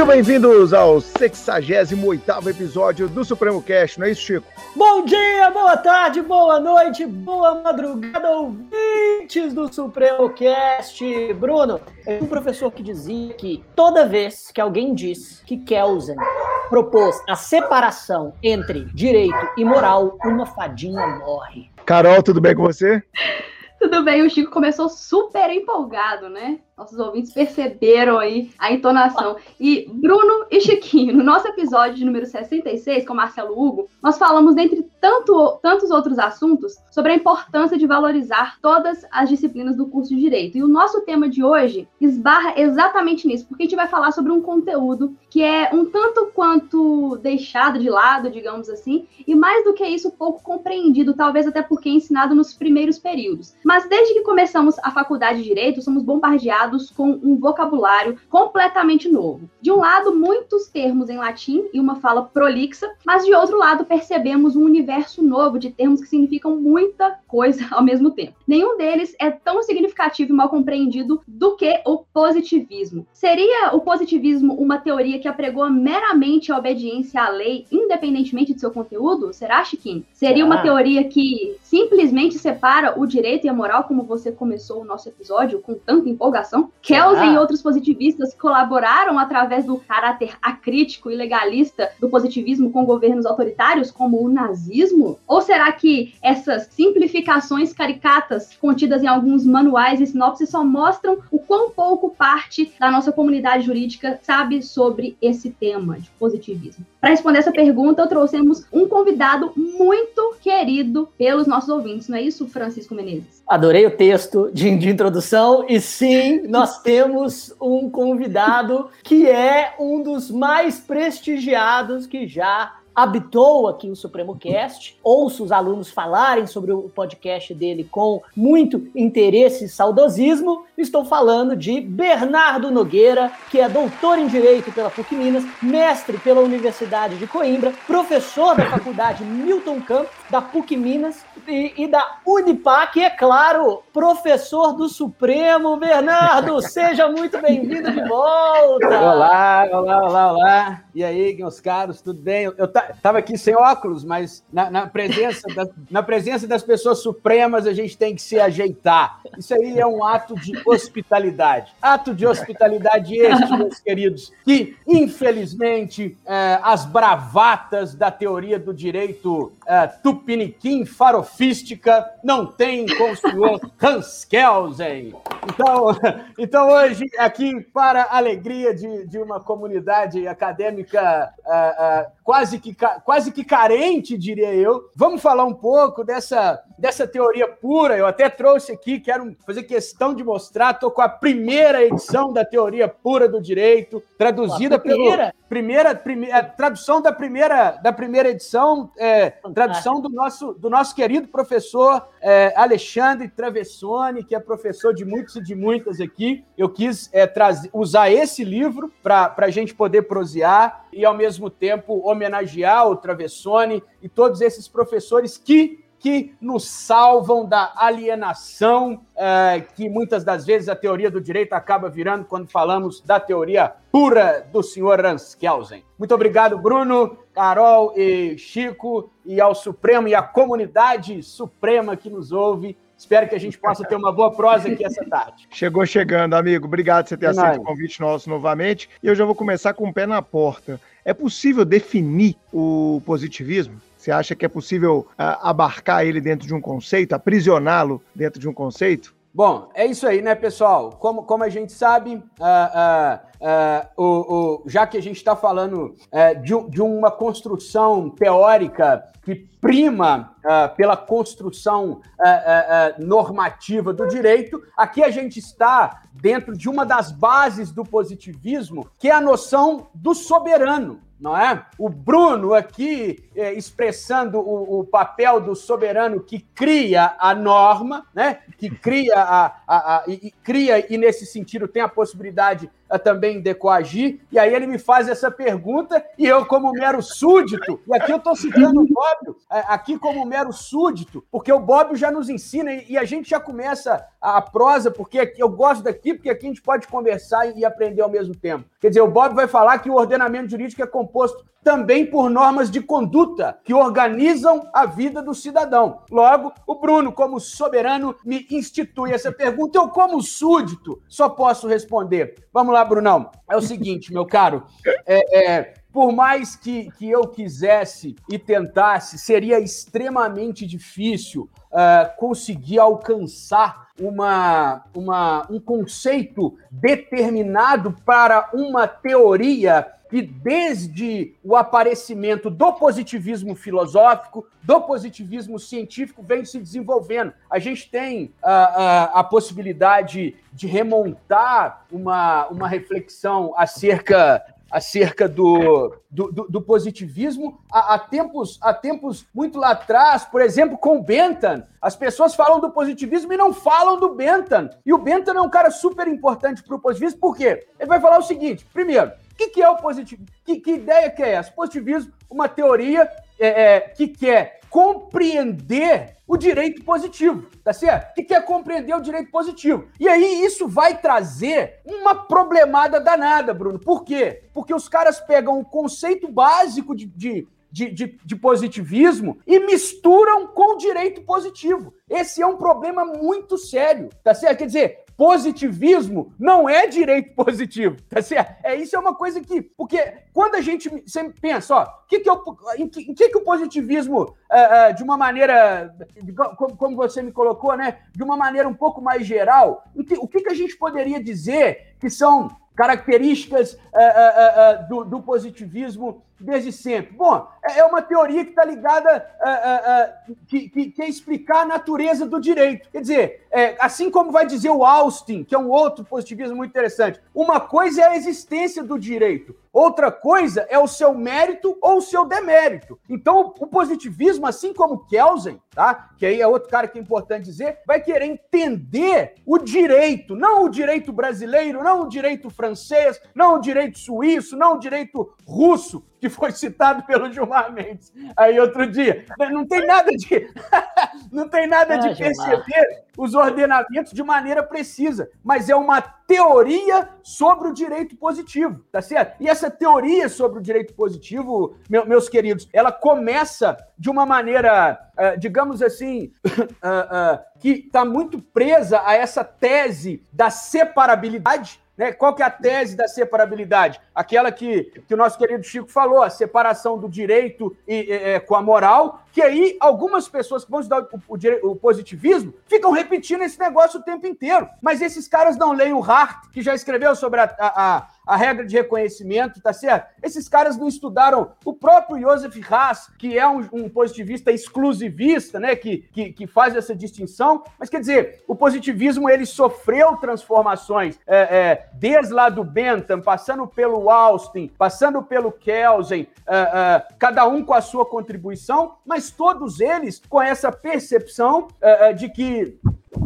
Sejam bem-vindos ao 68 episódio do Supremo Cast, não é isso, Chico? Bom dia, boa tarde, boa noite, boa madrugada, ouvintes do Supremo Cast. Bruno, é um professor que dizia que toda vez que alguém diz que Kelsen propôs a separação entre direito e moral, uma fadinha morre. Carol, tudo bem com você? Tudo bem, o Chico começou super empolgado, né? Nossos ouvintes perceberam aí a entonação. E Bruno e Chiquinho, no nosso episódio de número 66, com Marcelo Hugo, nós falamos, dentre tanto, tantos outros assuntos, sobre a importância de valorizar todas as disciplinas do curso de Direito. E o nosso tema de hoje esbarra exatamente nisso, porque a gente vai falar sobre um conteúdo que é um tanto quanto deixado de lado, digamos assim, e mais do que isso, pouco compreendido, talvez até porque é ensinado nos primeiros períodos. Mas desde que começamos a faculdade de Direito, somos bombardeados com um vocabulário completamente novo. De um lado, muitos termos em latim e uma fala prolixa, mas de outro lado, percebemos um universo novo de termos que significam muita coisa ao mesmo tempo. Nenhum deles é tão significativo e mal compreendido do que o positivismo. Seria o positivismo uma teoria que apregou meramente a obediência à lei, independentemente de seu conteúdo? Será, Chiquinho? Seria uma teoria que simplesmente separa o direito e a moral, como você começou o nosso episódio com tanta empolgação? Kelsen e outros positivistas colaboraram através do caráter acrítico e legalista do positivismo com governos autoritários, como o nazismo? Ou será que essas simplificações caricatas contidas em alguns manuais e sinopses só mostram o quão pouco parte da nossa comunidade jurídica sabe sobre esse tema de positivismo? Para responder essa pergunta, trouxemos um convidado muito querido pelos nossos ouvintes, não é isso, Francisco Menezes? Adorei o texto de, de introdução e sim, nós temos um convidado que é um dos mais prestigiados que já habitou aqui o Supremo Cast. Ouço os alunos falarem sobre o podcast dele com muito interesse e saudosismo. Estou falando de Bernardo Nogueira, que é doutor em Direito pela PUC Minas, mestre pela Universidade de Coimbra, professor da Faculdade Milton Campos, da PUC Minas e, e da Unipac, e, é claro, professor do Supremo. Bernardo, seja muito bem-vindo de volta! Olá, olá, olá, olá. E aí, meus caros, tudo bem? Eu, estava aqui sem óculos, mas na, na presença da, na presença das pessoas supremas a gente tem que se ajeitar. Isso aí é um ato de hospitalidade. Ato de hospitalidade este, meus queridos, que infelizmente é, as bravatas da teoria do direito é, tupiniquim farofística não têm com o senhor Hans Kelsen. Então, então hoje, aqui, para a alegria de, de uma comunidade acadêmica uh, uh, quase que quase que carente, diria eu. Vamos falar um pouco dessa, dessa teoria pura. Eu até trouxe aqui, quero fazer questão de mostrar. Estou com a primeira edição da teoria pura do direito, traduzida pela primeira, primeira tradução da primeira, da primeira edição, é, tradução do nosso, do nosso querido professor é, Alexandre Travessone, que é professor de muitos e de muitas aqui. Eu quis é, trazer, usar esse livro para a gente poder prosear e, ao mesmo tempo, homenagear o Travessone e todos esses professores que que nos salvam da alienação, é, que muitas das vezes a teoria do direito acaba virando quando falamos da teoria pura do senhor Ranskelsen. Muito obrigado, Bruno, Carol e Chico, e ao Supremo e à comunidade suprema que nos ouve. Espero que a gente possa ter uma boa prosa aqui essa tarde. Chegou chegando, amigo. Obrigado por você ter aceito o convite nosso novamente. E eu já vou começar com o pé na porta. É possível definir o positivismo? Você acha que é possível uh, abarcar ele dentro de um conceito, aprisioná-lo dentro de um conceito? Bom, é isso aí, né, pessoal? Como, como a gente sabe, uh, uh, uh, o, o, já que a gente está falando de, de, uma construção teórica que prima pela construção normativa do direito, aqui a gente está dentro de uma das bases do positivismo, que é a noção do soberano não é? O Bruno aqui é, expressando o, o, papel do soberano que cria a norma, né? Que cria a, a, a e, e, cria e nesse sentido tem a possibilidade também decoagir, e aí ele me faz essa pergunta, e eu, como mero súdito, e aqui eu estou citando o Bob, é, aqui como mero súdito, porque o Bob já nos ensina, e a gente já começa a prosa, porque eu gosto daqui, porque aqui a gente pode conversar e aprender ao mesmo tempo. Quer dizer, o Bob vai falar que o ordenamento jurídico é composto também por normas de conduta que organizam a vida do cidadão. Logo, o Bruno, como soberano, me institui essa pergunta. Eu, como súdito, só posso responder. Vamos lá, Brunão. É o seguinte, meu caro. É, é, por mais que, que eu quisesse e tentasse, seria extremamente difícil uh, conseguir alcançar uma, uma, um conceito determinado para uma teoria que, desde o aparecimento do positivismo filosófico, do positivismo científico, vem se desenvolvendo. A gente tem a, ah, a, ah, a possibilidade de remontar uma, uma reflexão acerca acerca do, do, do, do positivismo há, há, tempos, há tempos muito lá atrás, por exemplo, com o Bentham. As pessoas falam do positivismo e não falam do Bentham. E o Bentham é um cara super importante para o positivismo, por quê? Ele vai falar o seguinte: primeiro, que, que é o positivismo? Que, que ideia que é essa? Positivismo, uma teoria é, é, que quer compreender o direito positivo, tá certo? Que quer compreender o direito positivo. E aí isso vai trazer uma problemada danada, Bruno. Por quê? Porque os caras pegam o conceito básico de, de de, de, de, positivismo e misturam com o direito positivo. Esse é um problema muito sério, tá certo? Quer dizer, positivismo não é direito positivo, tá certo? É, isso é uma coisa que. Porque quando a gente sempre pensa, ó, que que eu, em, que, em que, que o positivismo, uh, uh, de uma maneira, como, como, você me colocou, né? De uma maneira um pouco mais geral, que, o que, que a gente poderia dizer que são características uh, do, do positivismo desde sempre? Bom, é, é uma teoria que está ligada a, a, a que, que, que, é explicar a natureza do direito. Quer dizer, é, assim como vai dizer o Austin, que é um outro positivismo muito interessante, uma coisa é a existência do direito, outra coisa é o seu mérito ou o seu demérito. Então, o positivismo, assim como Kelsen, tá? que aí é outro cara que é importante dizer, vai querer entender o direito, não o direito brasileiro, não o direito francês, não o direito suíço, não o direito russo, que foi citado pelo Gilmar Mendes aí outro dia. Não tem nada de não tem nada de perceber os ordenamentos de maneira precisa, mas é uma teoria sobre o direito positivo, tá certo? E essa teoria sobre o direito positivo, meus queridos, ela começa de uma maneira, eh, digamos assim, eh, eh, que está muito presa a essa tese da separabilidade né? Qual que é a tese da separabilidade? Aquela que, que o nosso querido Chico falou, a separação do direito e, e, com a moral, que aí algumas pessoas que vão estudar o, o, o, positivismo ficam repetindo esse negócio o tempo inteiro. Mas esses caras não leem o Hart, que já escreveu sobre a, a, a regra de reconhecimento, tá certo? Esses caras não estudaram o próprio Joseph Haas, que é um, um positivista exclusivista, né? Que, que, que, faz essa distinção. Mas quer dizer, o positivismo ele sofreu transformações é, é, desde lá do Bentham, passando pelo Austin, passando pelo Kelsen, é, é, cada um com a sua contribuição, mas todos eles com essa percepção é, de que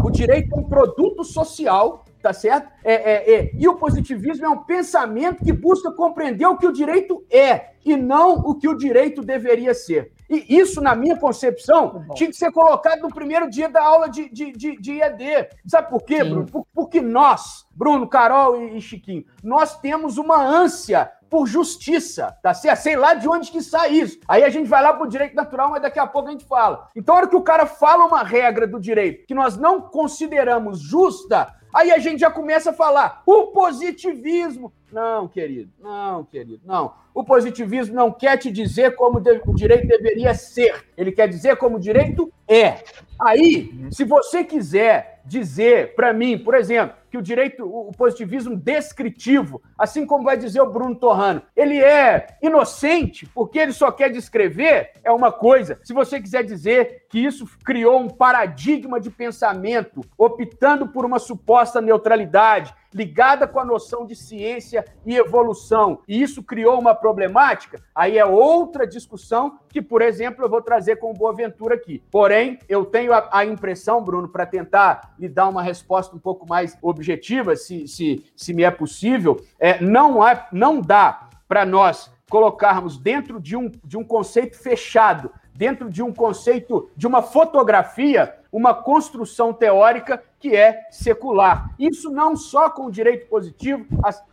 o direito é um produto social tá certo? É, é, é. E o positivismo é um pensamento que busca compreender o que o direito é e não o que o direito deveria ser. E isso, na minha concepção, tinha que ser colocado no primeiro dia da aula de, de, de, de EAD. Sabe por quê, Sim. Bruno? Porque nós, Bruno, Carol e Chiquinho, nós temos uma ânsia por justiça, tá certo? Sei lá de onde que sai isso. Aí a gente vai lá pro direito natural, mas daqui a pouco a gente fala. Então, a hora que o cara fala uma regra do direito que nós não consideramos justa, aí a gente já começa a falar o positivismo. Não, querido, não, querido, não. O positivismo não quer te dizer como o direito deveria ser. Ele quer dizer como o direito é. Aí, se você quiser dizer para mim, por exemplo, que o direito, o positivismo descritivo, assim como vai dizer o Bruno Torrano, ele é inocente porque ele só quer descrever, é uma coisa. Se você quiser dizer que isso criou um paradigma de pensamento, optando por uma suposta neutralidade, ligada com a noção de ciência e evolução, e isso criou uma problemática, aí é outra discussão que, por exemplo, eu vou trazer com o Boaventura aqui. Porém, eu tenho a, a impressão, Bruno, para tentar lhe dar uma resposta um pouco mais objetiva, objetiva, se, se, se me é possível, é, não, há, não dá para nós colocarmos dentro de um, de um conceito fechado, dentro de um conceito de uma fotografia, uma construção teórica que é secular. Isso não só com o direito positivo,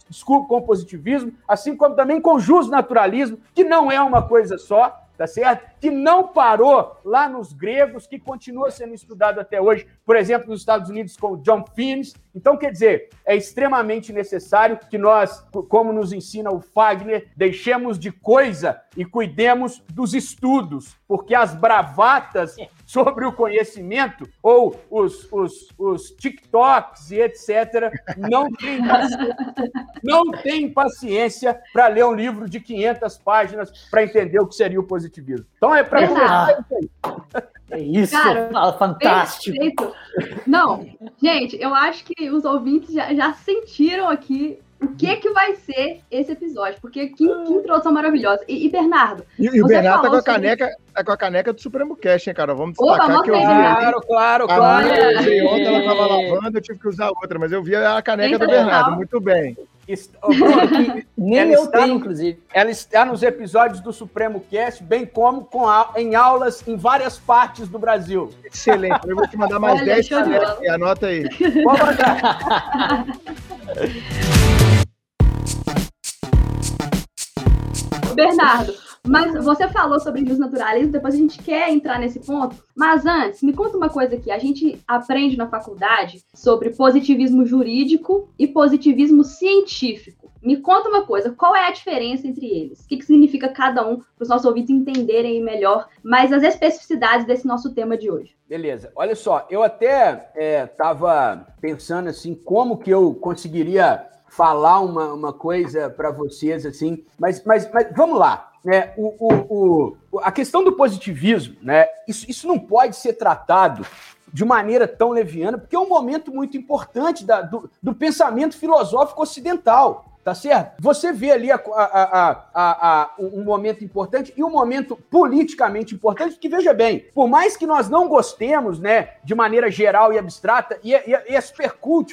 desculpa, com o positivismo, assim como também com o justnaturalismo, que não é uma coisa só, tá certo? Que não parou lá nos gregos, que continua sendo estudado até hoje, por exemplo, nos Estados Unidos com John Finnes. Então, quer dizer, é extremamente necessário que nós, como nos ensina o Fagner, deixemos de coisa e cuidemos dos estudos, porque as bravatas sobre o conhecimento, ou os, os, os TikToks e etc., não tem, não tem paciência para ler um livro de 500 páginas para entender o que seria o positivismo. Então é para começar isso aí. É isso, Cara, fantástico. Perfeito. Não, gente, eu acho que os ouvintes já, já sentiram aqui o que que vai ser esse episódio, porque que, que introdução maravilhosa. E, e Bernardo. E, e o Bernardo tá com, a caneca, tá com a caneca do Supremo Cash, hein, cara? Vamos destacar Opa, que eu vi. Claro, claro, claro. Ontem ela tava lavando, eu tive que usar outra, mas eu vi a caneca do Bernardo, muito bem. Nem eu tenho, no, inclusive. Ela está nos episódios do Supremo Cast, bem como com a, em aulas em várias partes do Brasil. Excelente. Eu vou te mandar mais Olha, 10 canecas. Anota aí. Vou mandar. Bernardo, mas você falou sobre naturalismo, depois a gente quer entrar nesse ponto. Mas antes, me conta uma coisa aqui. A gente aprende na faculdade sobre positivismo jurídico e positivismo científico. Me conta uma coisa, qual é a diferença entre eles? O que, que significa cada um, para os nossos ouvintes entenderem melhor mais as especificidades desse nosso tema de hoje? Beleza. Olha só, eu até estava é, pensando assim, como que eu conseguiria falar uma, uma coisa para vocês, assim, mas, mas, mas vamos lá. Né? O, o, o, a questão do positivismo, né? Isso, isso não pode ser tratado de maneira tão leviana, porque é um momento muito importante da, do, do pensamento filosófico ocidental tá certo? Você vê ali a, a, a, um momento importante e um momento politicamente importante, que veja bem, por mais que nós não gostemos, né, de maneira geral e abstrata, e, é, e, é, e é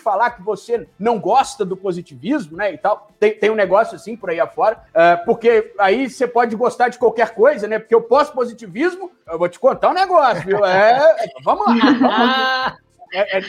falar que você não gosta do positivismo, né, e tal, tem, tem um negócio assim por aí afora, uh, porque aí você pode gostar de qualquer coisa, né, porque o pós-positivismo, eu vou te contar um negócio, viu? É, vamos lá. Vamos lá. É, é,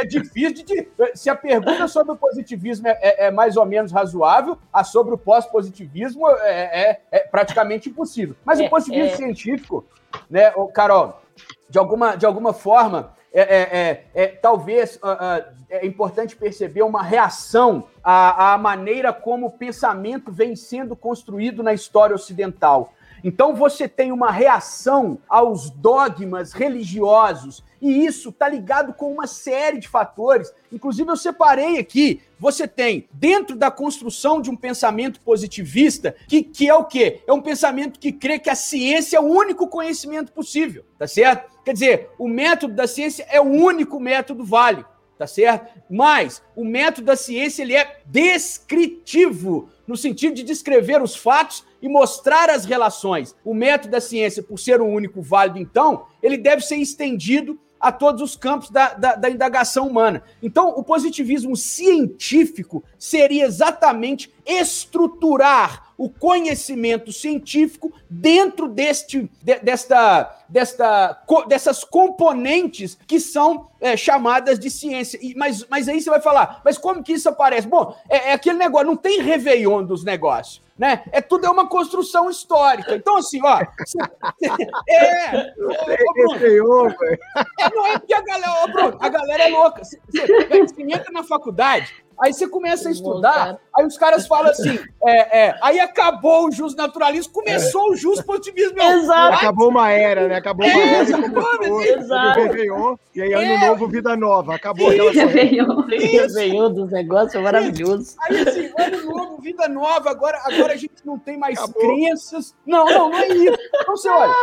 é, difícil de. Se a pergunta sobre o positivismo é, é, é mais ou menos razoável, a sobre o pós-positivismo é, é, praticamente impossível. Mas o positivismo científico, né, Carol, de alguma, de alguma forma, é, talvez uh, uh, é importante perceber uma reação à, à maneira como o pensamento vem sendo construído na história ocidental. Então você tem uma reação aos dogmas religiosos, e isso está ligado com uma série de fatores. Inclusive, eu separei aqui. Você tem, dentro da construção de um pensamento positivista, que, que é o quê? É um pensamento que crê que a ciência é o único conhecimento possível, tá certo? Quer dizer, o método da ciência é o único método válido tá certo? Mas o método da ciência ele é descritivo, no sentido de descrever os fatos e mostrar as relações. O método da ciência, por ser o único válido, então, ele deve ser estendido a todos os campos da, da, da, indagação humana. Então, o positivismo científico seria exatamente estruturar o conhecimento científico dentro deste, de, desta, desta, dessas componentes que são é, chamadas de ciência. E, mas, mas aí você vai falar, mas como que isso aparece? Bom, é, é aquele negócio, não tem Réveillon dos negócios né? É tudo é uma construção histórica. Então, assim, ó. é, é, Bruno, é, não é porque a galera, Bruno, a galera é louca. Você, você, você entra na faculdade, Aí você começa a estudar, aí os caras falam assim, é, é, aí acabou o jus naturalismo, começou é. o jus positivismo. Exato. Acabou uma era, né? Acabou uma era. Exatamente. Exato. E aí, ano é. novo, vida nova. Acabou aquela Réveillon dos negócios maravilhoso. Aí, assim, ano novo, vida nova, agora, agora a gente não tem mais acabou. crenças. Não, não, não é isso. Então, você olha,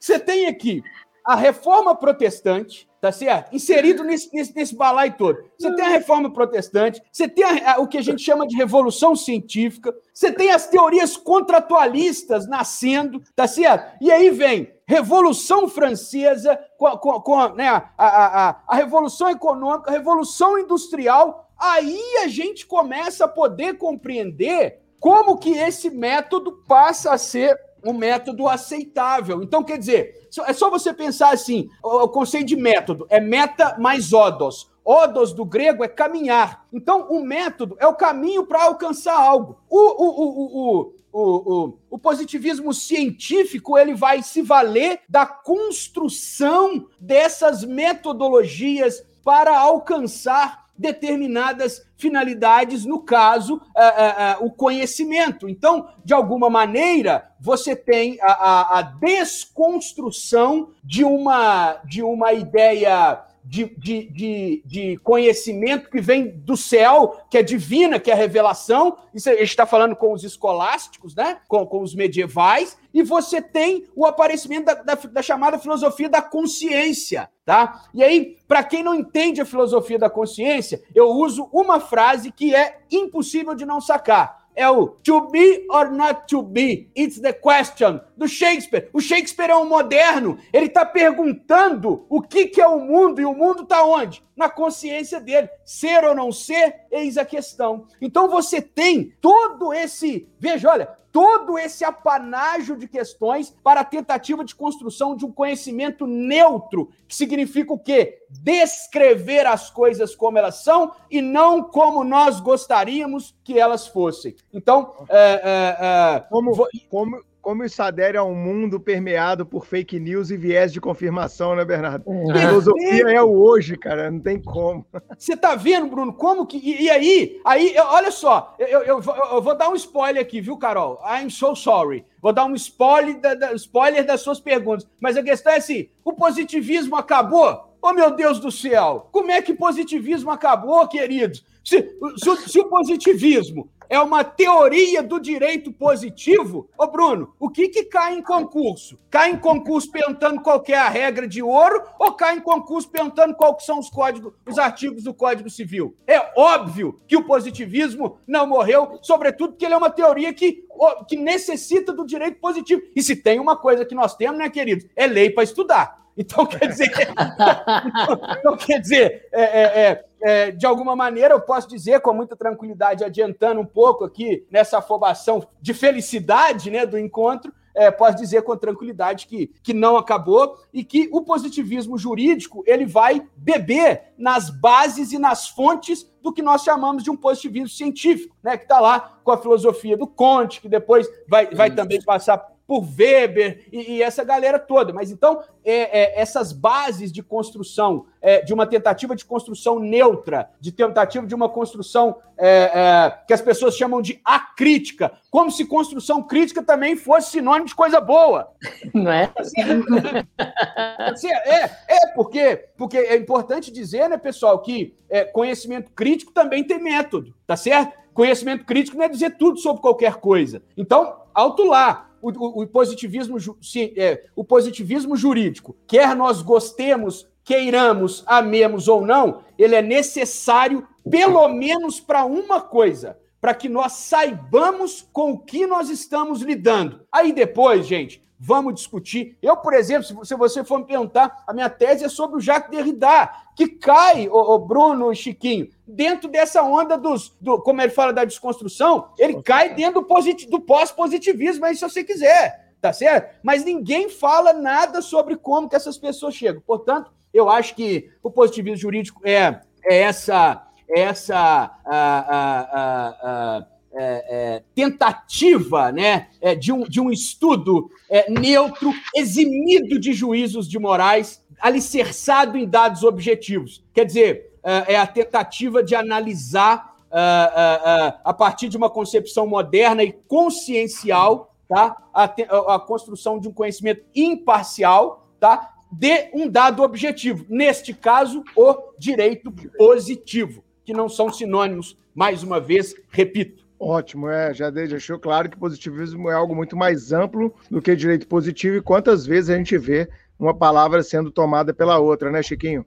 você tem aqui a reforma protestante, tá certo? Inserido nesse, nesse, nesse balai todo. Você tem a reforma protestante, você tem a, a, o que a gente chama de revolução científica, você tem as teorias contratualistas nascendo, tá certo? E aí vem Revolução Francesa, com, com, com né, a, a, a, Revolução Econômica, a Revolução Industrial, aí a gente começa a poder compreender como que esse método passa a ser um método aceitável. Então, quer dizer, é só você pensar assim: o conceito de método é meta mais odos. Odos do grego é caminhar. Então, o método é o caminho para alcançar algo. O, o, o, o, o, positivismo científico ele vai se valer da construção dessas metodologias para alcançar determinadas finalidades, no caso, é, é, é, o conhecimento. Então, de alguma maneira, você tem a, a, a desconstrução de uma, de uma ideia de, de, de, de, conhecimento que vem do céu, que é divina, que é revelação. Isso a gente está falando com os escolásticos, né? com, com os medievais. E você tem o aparecimento da, da, da chamada filosofia da consciência. Tá? E aí, para quem não entende a filosofia da consciência, eu uso uma frase que é impossível de não sacar é o to be or not to be, it's the question, do Shakespeare. O Shakespeare é um moderno, ele está perguntando o que, que é o mundo, e o mundo está onde? Na consciência dele. Ser ou não ser, eis a questão. Então você tem todo esse, veja, olha, todo esse apanágio de questões para a tentativa de construção de um conhecimento neutro, que significa o quê? Descrever as coisas como elas são e não como nós gostaríamos que elas fossem. Então, é, é, é, como, como, como isso adere a um mundo permeado por fake news e viés de confirmação, né, Bernardo? Uhum. A filosofia é o hoje, cara, não tem como. Você tá vendo, Bruno, como que. E, e aí, aí, olha só, eu, eu, eu, eu, vou dar um spoiler aqui, viu, Carol? I'm so sorry. Vou dar um spoiler, da, da, spoiler das suas perguntas. Mas a questão é assim: o positivismo acabou? Oh, meu Deus do céu! Como é que positivismo acabou, queridos? Se, se, se o positivismo é uma teoria do direito positivo. Ô, Bruno, o que, que cai em concurso? Cai em concurso perguntando qual é a regra de ouro ou cai em concurso perguntando quais são os códigos, os artigos do Código Civil? É óbvio que o positivismo não morreu, sobretudo porque ele é uma teoria que, que necessita do direito positivo. E se tem uma coisa que nós temos, né, queridos? É lei para estudar. Então, quer dizer, então, quer dizer, é, é, é, é, de alguma maneira, eu posso dizer com muita tranquilidade, adiantando um pouco aqui nessa afobação de felicidade né, do encontro, é, posso dizer com tranquilidade que, que não acabou e que o positivismo jurídico ele vai beber nas bases e nas fontes do que nós chamamos de um positivismo científico, né, que está lá com a filosofia do Conte, que depois vai, vai também passar por Weber e, e, essa galera toda. Mas então, é, é, essas bases de construção, é, de uma tentativa de construção neutra, de tentativa de uma construção é, é, que as pessoas chamam de acrítica, como se construção crítica também fosse sinônimo de coisa boa. Não é? Assim, assim, é, é porque, porque é importante dizer, né, pessoal, que é, conhecimento crítico também tem método, tá certo? Conhecimento crítico não é dizer tudo sobre qualquer coisa. Então, alto lá o, o, positivismo, sim, é, o positivismo jurídico, quer nós gostemos, queiramos, amemos ou não, ele é necessário pelo menos para uma coisa, para que nós saibamos com o que nós estamos lidando. Aí depois, gente, vamos discutir. Eu, por exemplo, se você for me perguntar, a minha tese é sobre o Jacques Derrida, que cai, o, o Bruno e Chiquinho, dentro dessa onda dos, do, como ele fala da desconstrução, ele cai dentro do, do pós-positivismo, aí se você quiser, tá certo? Mas ninguém fala nada sobre como que essas pessoas chegam. Portanto, eu acho que o positivismo jurídico é, é essa é essa a, a, a, é, é, tentativa né, é, de, um, de um estudo é, neutro, eximido de juízos de morais, alicerçado em dados objetivos. Quer dizer, é, é a tentativa de analisar a partir de uma concepção moderna e consciencial tá, a, a construção de um conhecimento imparcial tá, de um dado objetivo. Neste caso, o direito positivo, que não são sinônimos, mais uma vez, repito Ótimo, é, já deixou claro que positivismo é algo muito mais amplo do que direito positivo e quantas vezes a gente vê uma palavra sendo tomada pela outra, né, Chiquinho?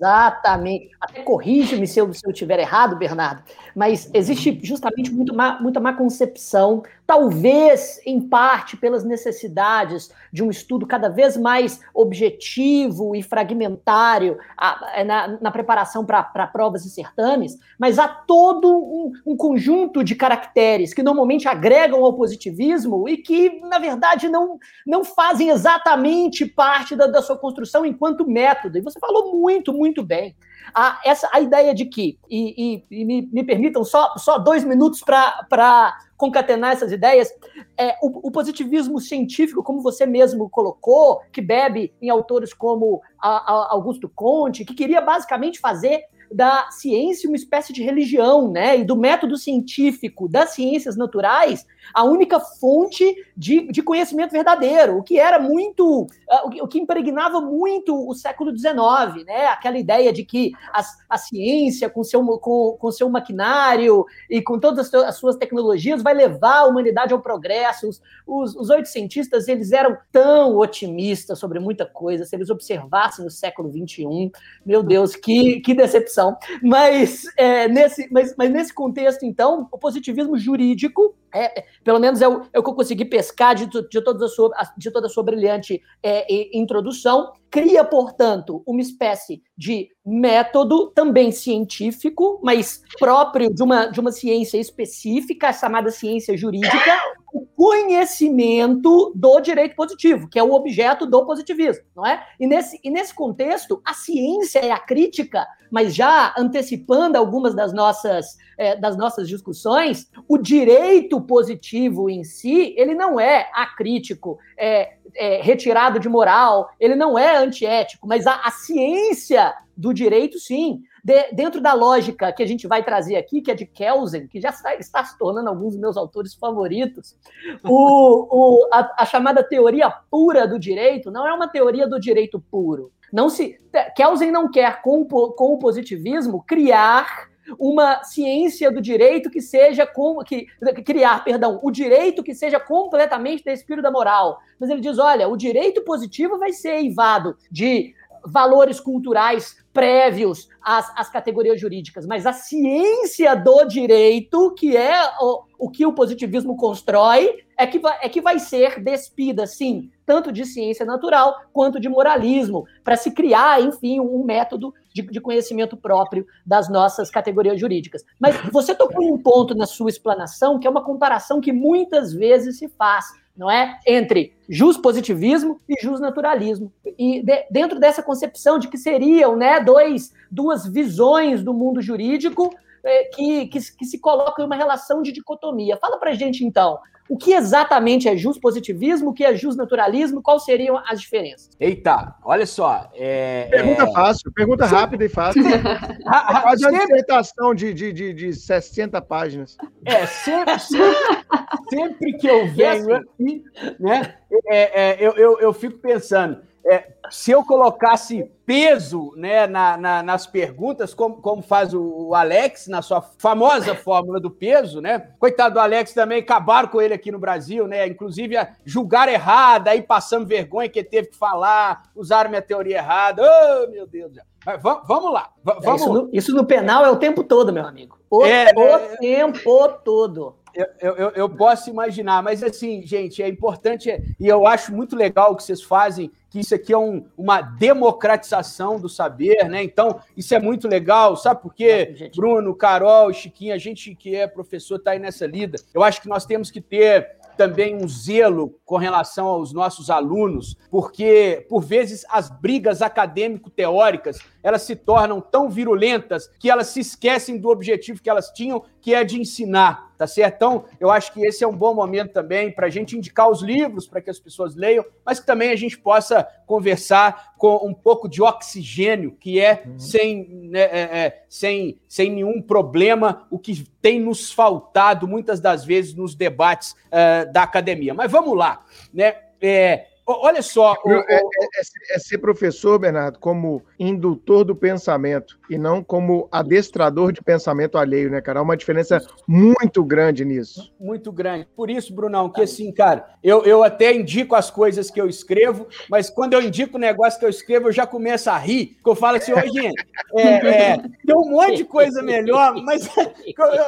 Exatamente. Até corrige-me se eu, se eu estiver errado, Bernardo, mas existe justamente muito má, muita má concepção talvez em parte pelas necessidades de um estudo cada vez mais objetivo e fragmentário a, na, na, preparação para provas e certames, mas há todo um, um, conjunto de caracteres que normalmente agregam ao positivismo e que, na verdade, não, não fazem exatamente parte da, da sua construção enquanto método. E você falou muito, muito bem. A, essa, a ideia de que, e, e, e me, me, permitam só, só dois minutos para concatenar essas ideias, é, o, o, positivismo científico, como você mesmo colocou, que bebe em autores como a, a Augusto Conte, que queria basicamente fazer da ciência uma espécie de religião, né? E do método científico das ciências naturais a única fonte de, de conhecimento verdadeiro, o que era muito, uh, o, que, impregnava muito o século XIX, né? Aquela ideia de que a, a ciência, com seu, com, com seu maquinário e com todas as suas tecnologias, vai levar a humanidade ao progresso. Os, os, os oito cientistas, eles eram tão otimistas sobre muita coisa, se eles observassem o século XXI, meu Deus, que, que decepção mas, é, nesse, mas, mas nesse contexto, então, o positivismo jurídico, é, é, pelo menos é o, é o que eu consegui pescar de, de, toda, a sua, de toda a sua brilhante é, introdução, cria, portanto, uma espécie de método também científico, mas próprio de uma, de uma ciência específica, chamada ciência jurídica, o conhecimento do direito positivo, que é o objeto do positivismo, não é? E nesse, e nesse contexto, a ciência é a crítica, mas já antecipando algumas das nossas, é, das nossas discussões, o direito positivo em si, ele não é acrítico, é, é retirado de moral, ele não é antiético, mas a, a ciência do direito, sim. De, dentro da lógica que a gente vai trazer aqui, que é de Kelsen, que já está, está se tornando alguns dos meus autores favoritos, o, o, a, a, chamada teoria pura do direito não é uma teoria do direito puro. Não se Kelsen não quer, com, com o positivismo, criar uma ciência do direito que seja como que criar, perdão, o direito que seja completamente despido da moral. Mas ele diz, olha, o direito positivo vai ser eivado de valores culturais prévios às, às categorias jurídicas, mas a ciência do direito, que é o, o que o positivismo constrói, é que, vai, é que vai ser despida, sim, tanto de ciência natural quanto de moralismo, para se criar, enfim, um método de, de, conhecimento próprio das nossas categorias jurídicas. Mas você tocou um ponto na sua explanação, que é uma comparação que muitas vezes se faz não é? Entre positivismo e naturalismo E de, dentro dessa concepção de que seriam né, dois, duas visões do mundo jurídico é, que, que, que, se colocam em uma relação de dicotomia. Fala para gente, então, o que exatamente é positivismo o que é naturalismo quais seriam as diferenças? Eita, olha só. É, pergunta é... fácil, pergunta rápida e fácil. Quase uma dissertação de, de, de, de 60 páginas. É, sempre, sempre, sempre que eu venho aqui, né, é, é, eu, eu, eu fico pensando, é, se eu colocasse peso né, na, na, nas perguntas, como, como faz o, o, Alex na sua famosa fórmula do peso, né? Coitado do Alex também, acabaram com ele aqui no Brasil, né? Inclusive, julgar errado, aí passando vergonha que teve que falar, usaram minha teoria errada. Oh, meu Deus! Mas vamos lá. Vamos... É, isso, no, isso, no, penal é o tempo todo, meu amigo. O, é, o é... tempo todo. Eu, eu, eu, posso imaginar, mas assim, gente, é importante e eu acho muito legal o que vocês fazem, que isso aqui é um, uma democratização do saber, né? Então, isso é muito legal, sabe por quê? Bruno, Carol, Chiquinha, a gente que é professor está aí nessa lida. Eu acho que nós temos que ter também um zelo com relação aos nossos alunos, porque por vezes as brigas acadêmico-teóricas elas se tornam tão virulentas que elas se esquecem do objetivo que elas tinham, que é de ensinar, tá certo? Então, eu acho que esse é um bom momento também para a gente indicar os livros para que as pessoas leiam, mas que também a gente possa conversar com um pouco de oxigênio, que é uhum. sem, né, é, é, sem, sem nenhum problema, o que tem nos faltado muitas das vezes nos debates uh, da academia. Mas vamos lá, né? É, olha só. É, é, é, é, ser professor, Bernardo, como indutor do pensamento e não como adestrador de pensamento alheio, né, cara? Há uma diferença muito grande nisso. Muito grande. Por isso, Brunão, que assim, cara, eu, eu até indico as coisas que eu escrevo, mas quando eu indico o negócio que eu escrevo, eu já começo a rir, que eu falo assim, ô, gente, é, tem um monte de coisa melhor, mas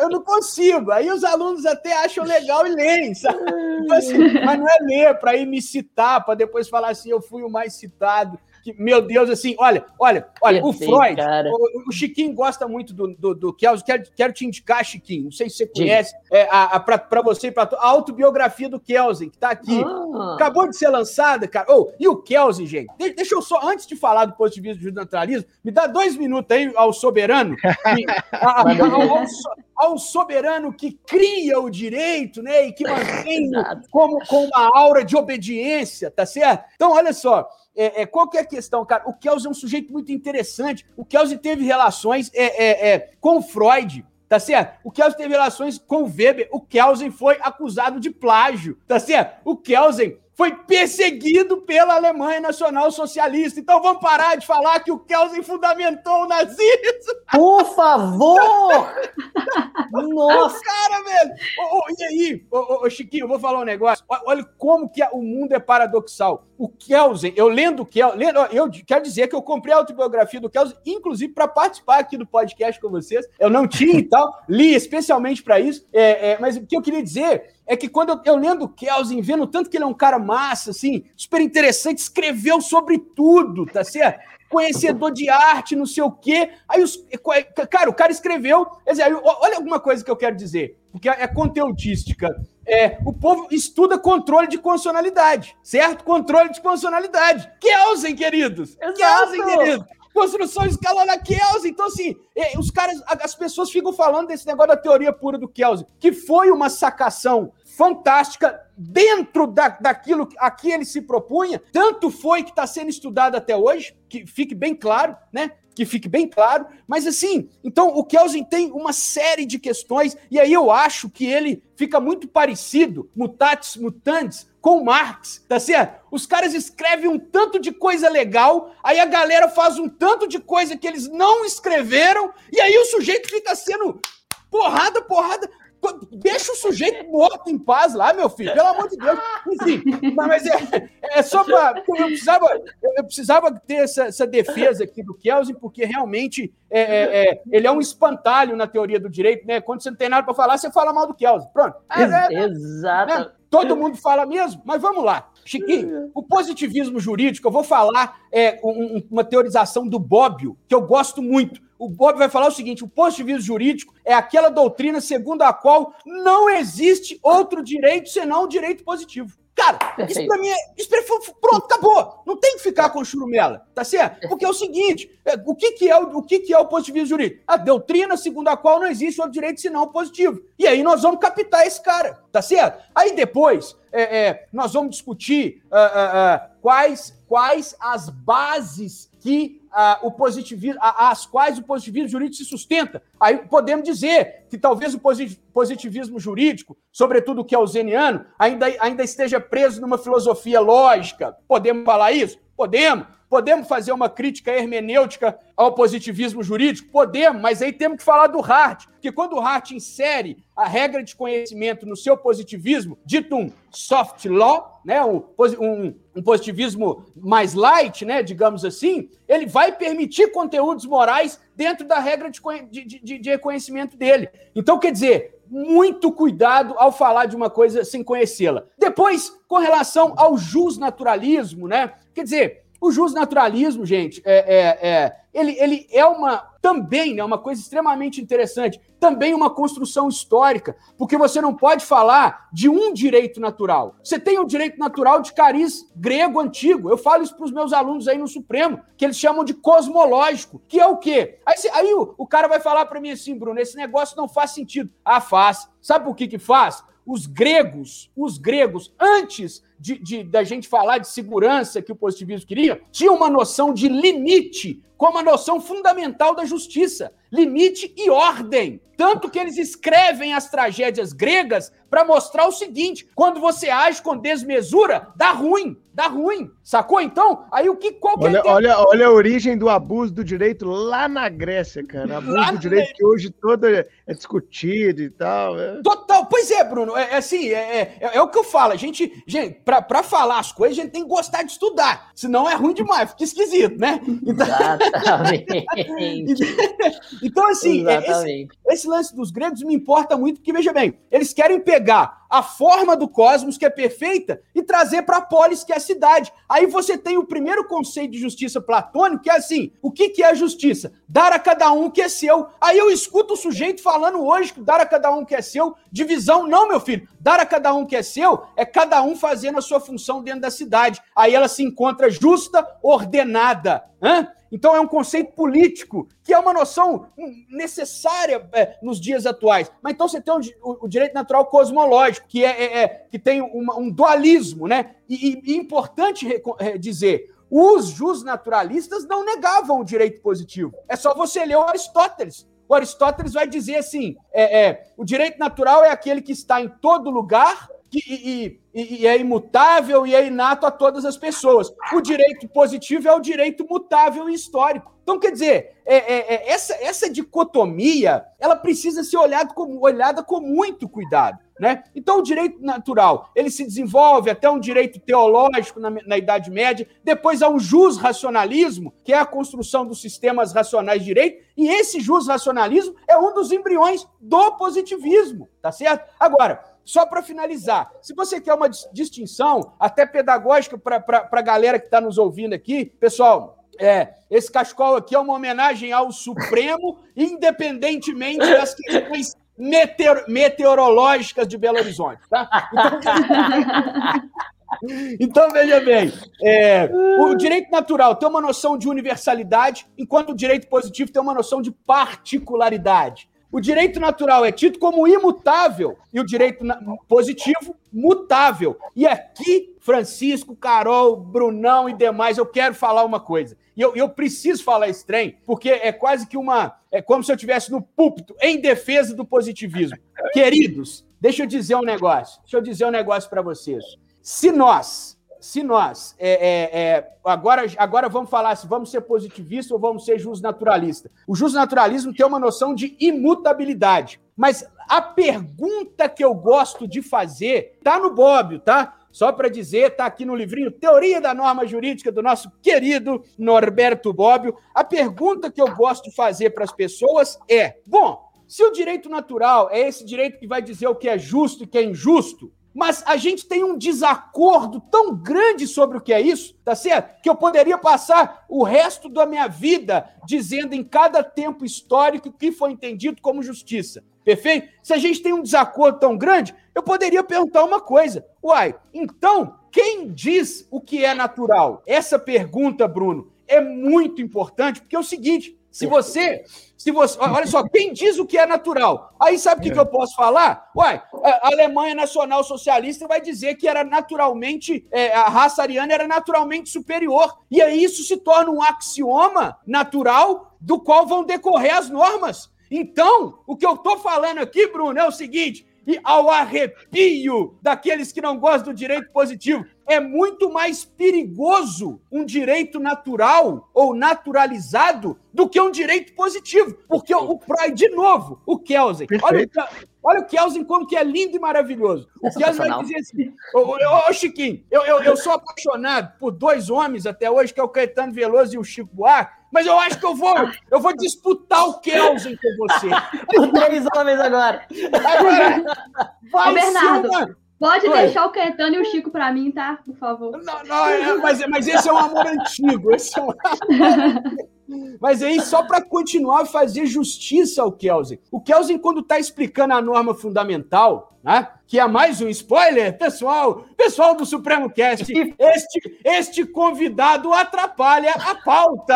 eu, não consigo. Aí os alunos até acham legal e leem, sabe? Então, assim, mas não é ler para ir me citar, para depois falar assim, eu fui o mais citado que, meu Deus, assim, olha, olha, olha, o Freud, o, o, Chiquinho gosta muito do, do, do Kelsen, quero, quero te indicar, Chiquinho, não sei se você conhece, é, a, a, para você e para a autobiografia do Kelsen, que está aqui. Ah. Acabou de ser lançada, cara. Oh, e o Kelsen, gente, deixa, deixa eu só, antes de falar do positivismo do naturalismo, me dá dois minutos aí ao soberano, que, a, ao, ao, ao soberano que cria o direito, né, e que mantém como com uma aura de obediência, tá certo? Então, olha só, é, é, qual que é a questão, cara? O Kelsey é um sujeito muito interessante. O Kelsey teve relações é, é, é com Freud, tá certo? O Kelsen teve relações com Weber. O Kelsen foi acusado de plágio, tá certo? O Kelsen foi perseguido pela Alemanha Nacional Socialista. Então vamos parar de falar que o Kelsen fundamentou o nazismo. Por favor! Nossa! Cara, velho! Oh, oh, e aí, oh, Chiquinho, eu vou falar um negócio. Olha como que o mundo é paradoxal. O Kelsen, eu lendo o Kelsen, eu quero dizer que eu comprei a autobiografia do Kelsen, inclusive para participar aqui do podcast com vocês. Eu não tinha e tal, li especialmente para isso. É, é, mas o que eu queria dizer é que quando eu, eu lendo o Kelsen, vendo tanto que ele é um cara massa, assim, super interessante, escreveu sobre tudo, tá certo? Conhecedor de arte, não sei o quê. Aí os. Cara, o cara escreveu. Dizer, olha alguma coisa que eu quero dizer, porque é conteudística. É, o povo estuda controle de consonalidade, certo? Controle de consonalidade. Kelsen, queridos! Exato. Kelsen, queridos! construção escalona Kelsen. Então, assim, é, os caras, as pessoas ficam falando desse negócio da teoria pura do Kelsen, que foi uma sacação fantástica dentro da, daquilo a que ele se propunha. Tanto foi que está sendo estudado até hoje, que fique bem claro, né? Que fique bem claro. Mas assim, então o Kelsen tem uma série de questões, e aí eu acho que ele fica muito parecido, mutatis mutandis, com Marx, tá certo? Os caras escrevem um tanto de coisa legal, aí a galera faz um tanto de coisa que eles não escreveram, e aí o sujeito fica sendo porrada, porrada. Deixa o sujeito morto em paz lá, meu filho, pelo amor de Deus. Enfim, mas é, é só para. Eu precisava, eu precisava ter essa, essa defesa aqui do Kelsen, porque realmente é, é, é, ele é um espantalho na teoria do direito, né? Quando você não tem nada para falar, você fala mal do Kelsen. Pronto. É, é, Exato. Né? Todo mundo fala mesmo, mas vamos lá. Chiquinho, o positivismo jurídico, eu vou falar é, um, uma teorização do Bobbio, que eu gosto muito o Bob vai falar o seguinte: o positivismo jurídico é aquela doutrina segundo a qual não existe outro direito senão o direito positivo. Cara, Perfeito. isso pra mim é. Isso pra, pronto, acabou. Não tem que ficar com churumela, tá certo? Porque é o seguinte: é, o, que, que, é, o, o que, que é o positivismo jurídico? A doutrina segundo a qual não existe outro direito senão o positivo. E aí nós vamos captar esse cara, tá certo? Aí depois é, é, nós vamos discutir uh, uh, uh, quais, quais as bases que uh, o positivismo, as quais o positivismo jurídico se sustenta. Aí podemos dizer que talvez o positivismo jurídico, sobretudo o que é o zeniano, ainda, ainda esteja preso numa filosofia lógica. Podemos falar isso? Podemos. Podemos fazer uma crítica hermenêutica ao positivismo jurídico? Podemos, mas aí temos que falar do Hart, que quando o Hart insere a regra de conhecimento no seu positivismo, dito um soft law, né, um, um, um positivismo mais light, né, digamos assim, ele vai permitir conteúdos morais dentro da regra de, de, de, de reconhecimento dele. Então, quer dizer, muito cuidado ao falar de uma coisa sem conhecê-la. Depois, com relação ao justnaturalismo, né? Quer dizer, o justnaturalismo, gente, é, é, é, ele, ele é uma também né, uma coisa extremamente interessante, também uma construção histórica, porque você não pode falar de um direito natural. Você tem o direito natural de cariz grego antigo. Eu falo isso para os meus alunos aí no Supremo, que eles chamam de cosmológico, que é o quê? Aí, aí o, o cara vai falar para mim assim, Bruno, esse negócio não faz sentido. Ah, faz. Sabe por que que faz? Os gregos, os gregos, antes de, de, da gente falar de segurança que o positivismo queria, tinha uma noção de limite como a noção fundamental da justiça, limite e ordem. Tanto que eles escrevem as tragédias gregas para mostrar o seguinte: quando você age com desmesura, dá ruim, dá ruim. Sacou? Então, aí o que qual que é olha, é olha, olha a origem do abuso do direito lá na Grécia, cara. Abuso lá do direito que hoje todo é discutido e tal. É. Total, pois é, Bruno. É, é assim, é, é, é, é, o que eu falo. A gente, gente, pra, pra falar as coisas, a gente tem que gostar de estudar. Senão é ruim demais, fica esquisito, né? Então... Exatamente. então, assim, esse, esse lance dos gregos me importa muito, porque, veja bem, eles querem pegar a forma do cosmos, que é perfeita, e trazer para a polis, que é a cidade. Aí você tem o primeiro conceito de justiça platônico, que é assim: o que, que é justiça? Dar a cada um o que é seu. Aí eu escuto o sujeito falando hoje que dar a cada um o que é seu, divisão. Não, meu filho, dar a cada um o que é seu é cada um fazendo a sua função dentro da cidade. Aí ela se encontra justa, ordenada. Então é um conceito político, que é uma noção necessária é, nos dias atuais. Mas então você tem o, o direito natural cosmológico, que, é, é, é que tem uma, um dualismo, né? E, e, importante é, dizer, os justnaturalistas não negavam o direito positivo. É só você ler o Aristóteles. O Aristóteles vai dizer assim: é, é, o direito natural é aquele que está em todo lugar e, e, e, é imutável e é inato a todas as pessoas. O direito positivo é o direito mutável e histórico. Então, quer dizer, é, é, é, essa, essa dicotomia ela precisa ser olhada com, olhada com muito cuidado. Né? Então, o direito natural ele se desenvolve até um direito teológico na, na Idade Média, depois há um jus racionalismo, que é a construção dos sistemas racionais de direito, e esse jus racionalismo é um dos embriões do positivismo, tá certo? Agora, só para finalizar, se você quer uma distinção, até pedagógica, para a galera que está nos ouvindo aqui, pessoal, é, esse cachecol aqui é uma homenagem ao Supremo, independentemente das questões meteor, meteorológicas de Belo Horizonte. Tá? Então, então veja bem, é, o direito natural tem uma noção de universalidade, enquanto o direito positivo tem uma noção de particularidade. O direito natural é tido como imutável e o direito positivo mutável. E aqui, Francisco, Carol, Brunão e demais, eu quero falar uma coisa. E eu, eu preciso falar esse trem, porque é quase que uma. É como se eu estivesse no púlpito em defesa do positivismo. Queridos, deixa eu dizer um negócio. Deixa eu dizer um negócio para vocês. Se nós se nós é, é, é, agora, agora vamos falar se vamos ser positivistas ou vamos ser justnaturalista. O justnaturalismo tem uma noção de imutabilidade. Mas a pergunta que eu gosto de fazer tá no Bobbio, tá? Só para dizer, tá aqui no livrinho Teoria da Norma Jurídica do nosso querido Norberto Bobbio. A pergunta que eu gosto de fazer para as pessoas é: bom, se o direito natural é esse direito que vai dizer o que é justo e o que é injusto, mas a gente tem um desacordo tão grande sobre o que é isso, tá certo? Que eu poderia passar o resto da minha vida dizendo em cada tempo histórico o que foi entendido como justiça. Perfeito? Se a gente tem um desacordo tão grande, eu poderia perguntar uma coisa. Uai, então, quem diz o que é natural? Essa pergunta, Bruno, é muito importante, porque é o seguinte: se você, se você, olha só, quem diz o que é natural? Aí sabe o que, que eu posso falar? Uai, a Alemanha Nacional Socialista vai dizer que era naturalmente, é, a raça ariana era naturalmente superior. E aí isso se torna um axioma natural do qual vão decorrer as normas. Então, o que eu estou falando aqui, Bruno, é o seguinte: e ao arrepio daqueles que não gostam do direito positivo. É muito mais perigoso um direito natural ou naturalizado do que um direito positivo. Porque o, Freud, de novo, o Kelsen, olha, olha o Kelsen como que é lindo e maravilhoso. O Kelsen vai dizer assim, ô, ô, ô Chiquinho, eu, eu, eu sou apaixonado por dois homens até hoje, que é o Caetano Veloso e o Chico Buarque, mas eu acho que eu vou, eu vou disputar o Kelsen com você. Três homens agora. Agora, vai Ô, Bernardo, uma... pode Oi. deixar o Caetano e o Chico para mim, tá? Por favor. Não, não, é, mas, mas esse é um amor antigo. Esse é um... Mas aí, só para continuar a fazer justiça ao Kelsen. O Kelsen, quando está explicando a norma fundamental, né? Que é mais um spoiler, pessoal, pessoal do Supremo Cast. Este, este convidado atrapalha a pauta.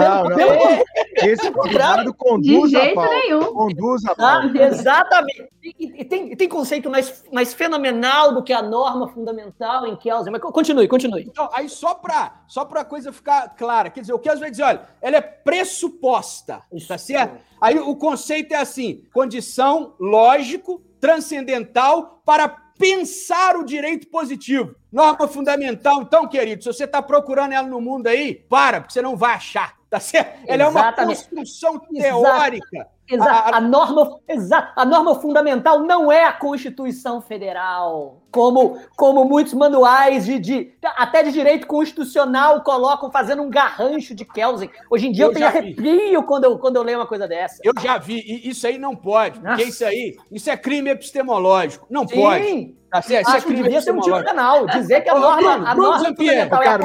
Não, não. Esse convidado conduz De a jeito pauta. nenhum. Conduz a Ah, pauta. exatamente. E, e tem, tem conceito mais, mais fenomenal do que a norma fundamental em Kelsen. Mas continue, continue. Então, aí só para só a coisa ficar clara, quer dizer, o Kelsen vai dizer, olha, ela é pressuposta, Isso. tá certo? Aí o conceito é assim, condição lógico, transcendental para pensar o direito positivo. Norma fundamental, então, querido, se você está procurando ela no mundo aí, para, porque você não vai achar, tá certo? Ela é uma Exatamente. construção teórica. Exato. A- A, norma, exa- a norma fundamental não é a Constituição Federal, como, como muitos manuais de, de- até de direito constitucional colocam fazendo um garrancho de Kelsen. Hoje em dia eu, Eu tenho vi. arrepio quando eu, quando eu leio uma coisa dessa. Eu já vi, e isso aí não pode, porque Nossa. isso aí, isso é crime epistemológico, não pode. Sim, Tá é acho que devia ser um tiro penal. Dizer que a norma, a norma fundamental é a Cara,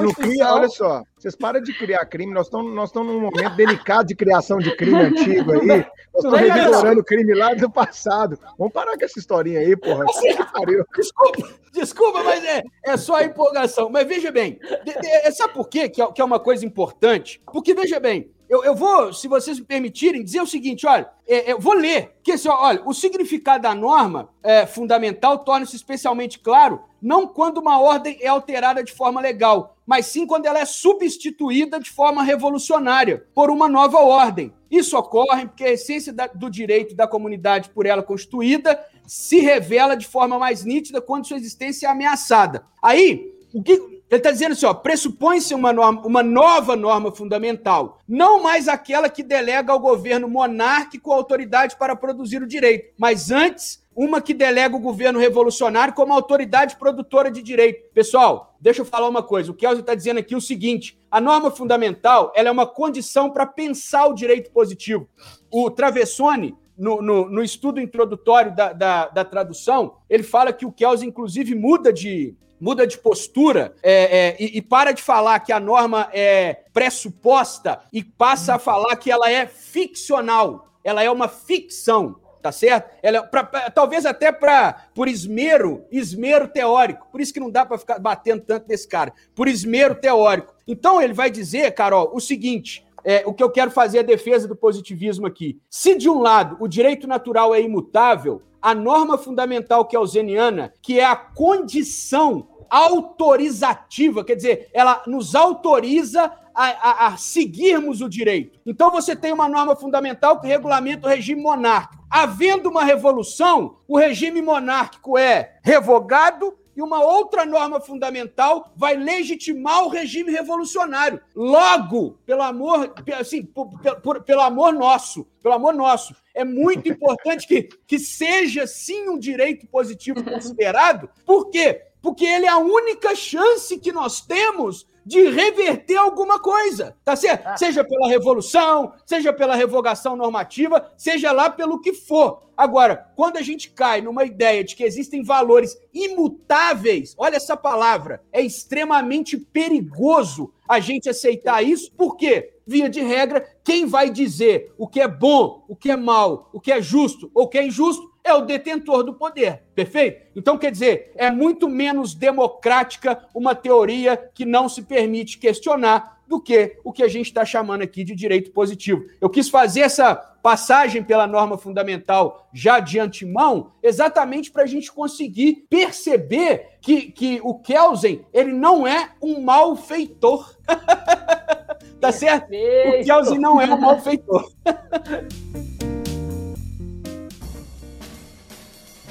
olha só, vocês param de criar crime, nós estamos nós estamos num momento delicado de criação de crime antigo aí. Nós estamos Não é, não. revisando crime lá do passado. Vamos parar com essa historinha aí, porra. Pariu. Desculpa, desculpa, mas é, é só a empolgação. Mas veja bem, de, de, é, sabe por quê que é, que é uma coisa importante? Porque, veja bem, eu, eu vou, se vocês me permitirem, dizer o seguinte: olha, é, eu vou ler. Que assim, olha, o significado da norma é, fundamental torna-se especialmente claro não quando uma ordem é alterada de forma legal, mas sim quando ela é substituída de forma revolucionária por uma nova ordem. Isso ocorre porque a essência da- do direito da comunidade por ela constituída se revela de forma mais nítida quando sua existência é ameaçada. Aí, o que ele está dizendo assim, ó, pressupõe-se uma, uma nova norma fundamental, não mais aquela que delega ao governo monárquico a autoridade para produzir o direito, mas antes uma que delega o governo revolucionário como autoridade produtora de direito. Pessoal, deixa eu falar uma coisa. O Kelsen está dizendo aqui o seguinte: a norma fundamental ela é uma condição para pensar o direito positivo. O Travessone, no, no- no estudo introdutório da, da, da tradução, ele fala que o Kelsen, inclusive, muda de, muda de postura é, é, e, e para de falar que a norma é pressuposta e passa a falar que ela é ficcional. Ela é uma ficção tá certo? Ela, é pra- pra- talvez até para por esmero, esmero teórico. Por isso que não dá para ficar batendo tanto nesse cara. Por esmero teórico. Então ele vai dizer, Carol, o seguinte: é, o que eu quero fazer é a defesa do positivismo aqui. Se de um lado o direito natural é imutável, a norma fundamental kelseniana, que é a condição autorizativa, quer dizer, ela nos autoriza a, a- a seguirmos o direito. Então você tem uma norma fundamental que regulamenta o regime monárquico. Havendo uma revolução, o regime monárquico é revogado e uma outra norma fundamental vai legitimar o regime revolucionário. Logo, pelo amor, assim, por- por- pelo amor nosso, pelo amor nosso, é muito importante que, que seja sim um direito positivo considerado. Por quê? Porque ele é a única chance que nós temos de reverter alguma coisa, tá certo? Seja pela revolução, seja pela revogação normativa, seja lá pelo que for. Agora, quando a gente cai numa ideia de que existem valores imutáveis, olha essa palavra, é extremamente perigoso a gente aceitar isso, por quê? Via de regra, quem vai dizer o que é bom, o que é mal, o que é justo ou o que é injusto é o detentor do poder, perfeito? Então, quer dizer, é muito menos democrática uma teoria que não se permite questionar do que o que a gente está chamando aqui de direito positivo. Eu quis fazer essa passagem pela norma fundamental já de antemão, exatamente para a gente conseguir perceber que, que o Kelsen ele não é um malfeitor. tá certo? O Kelsen não é um malfeitor.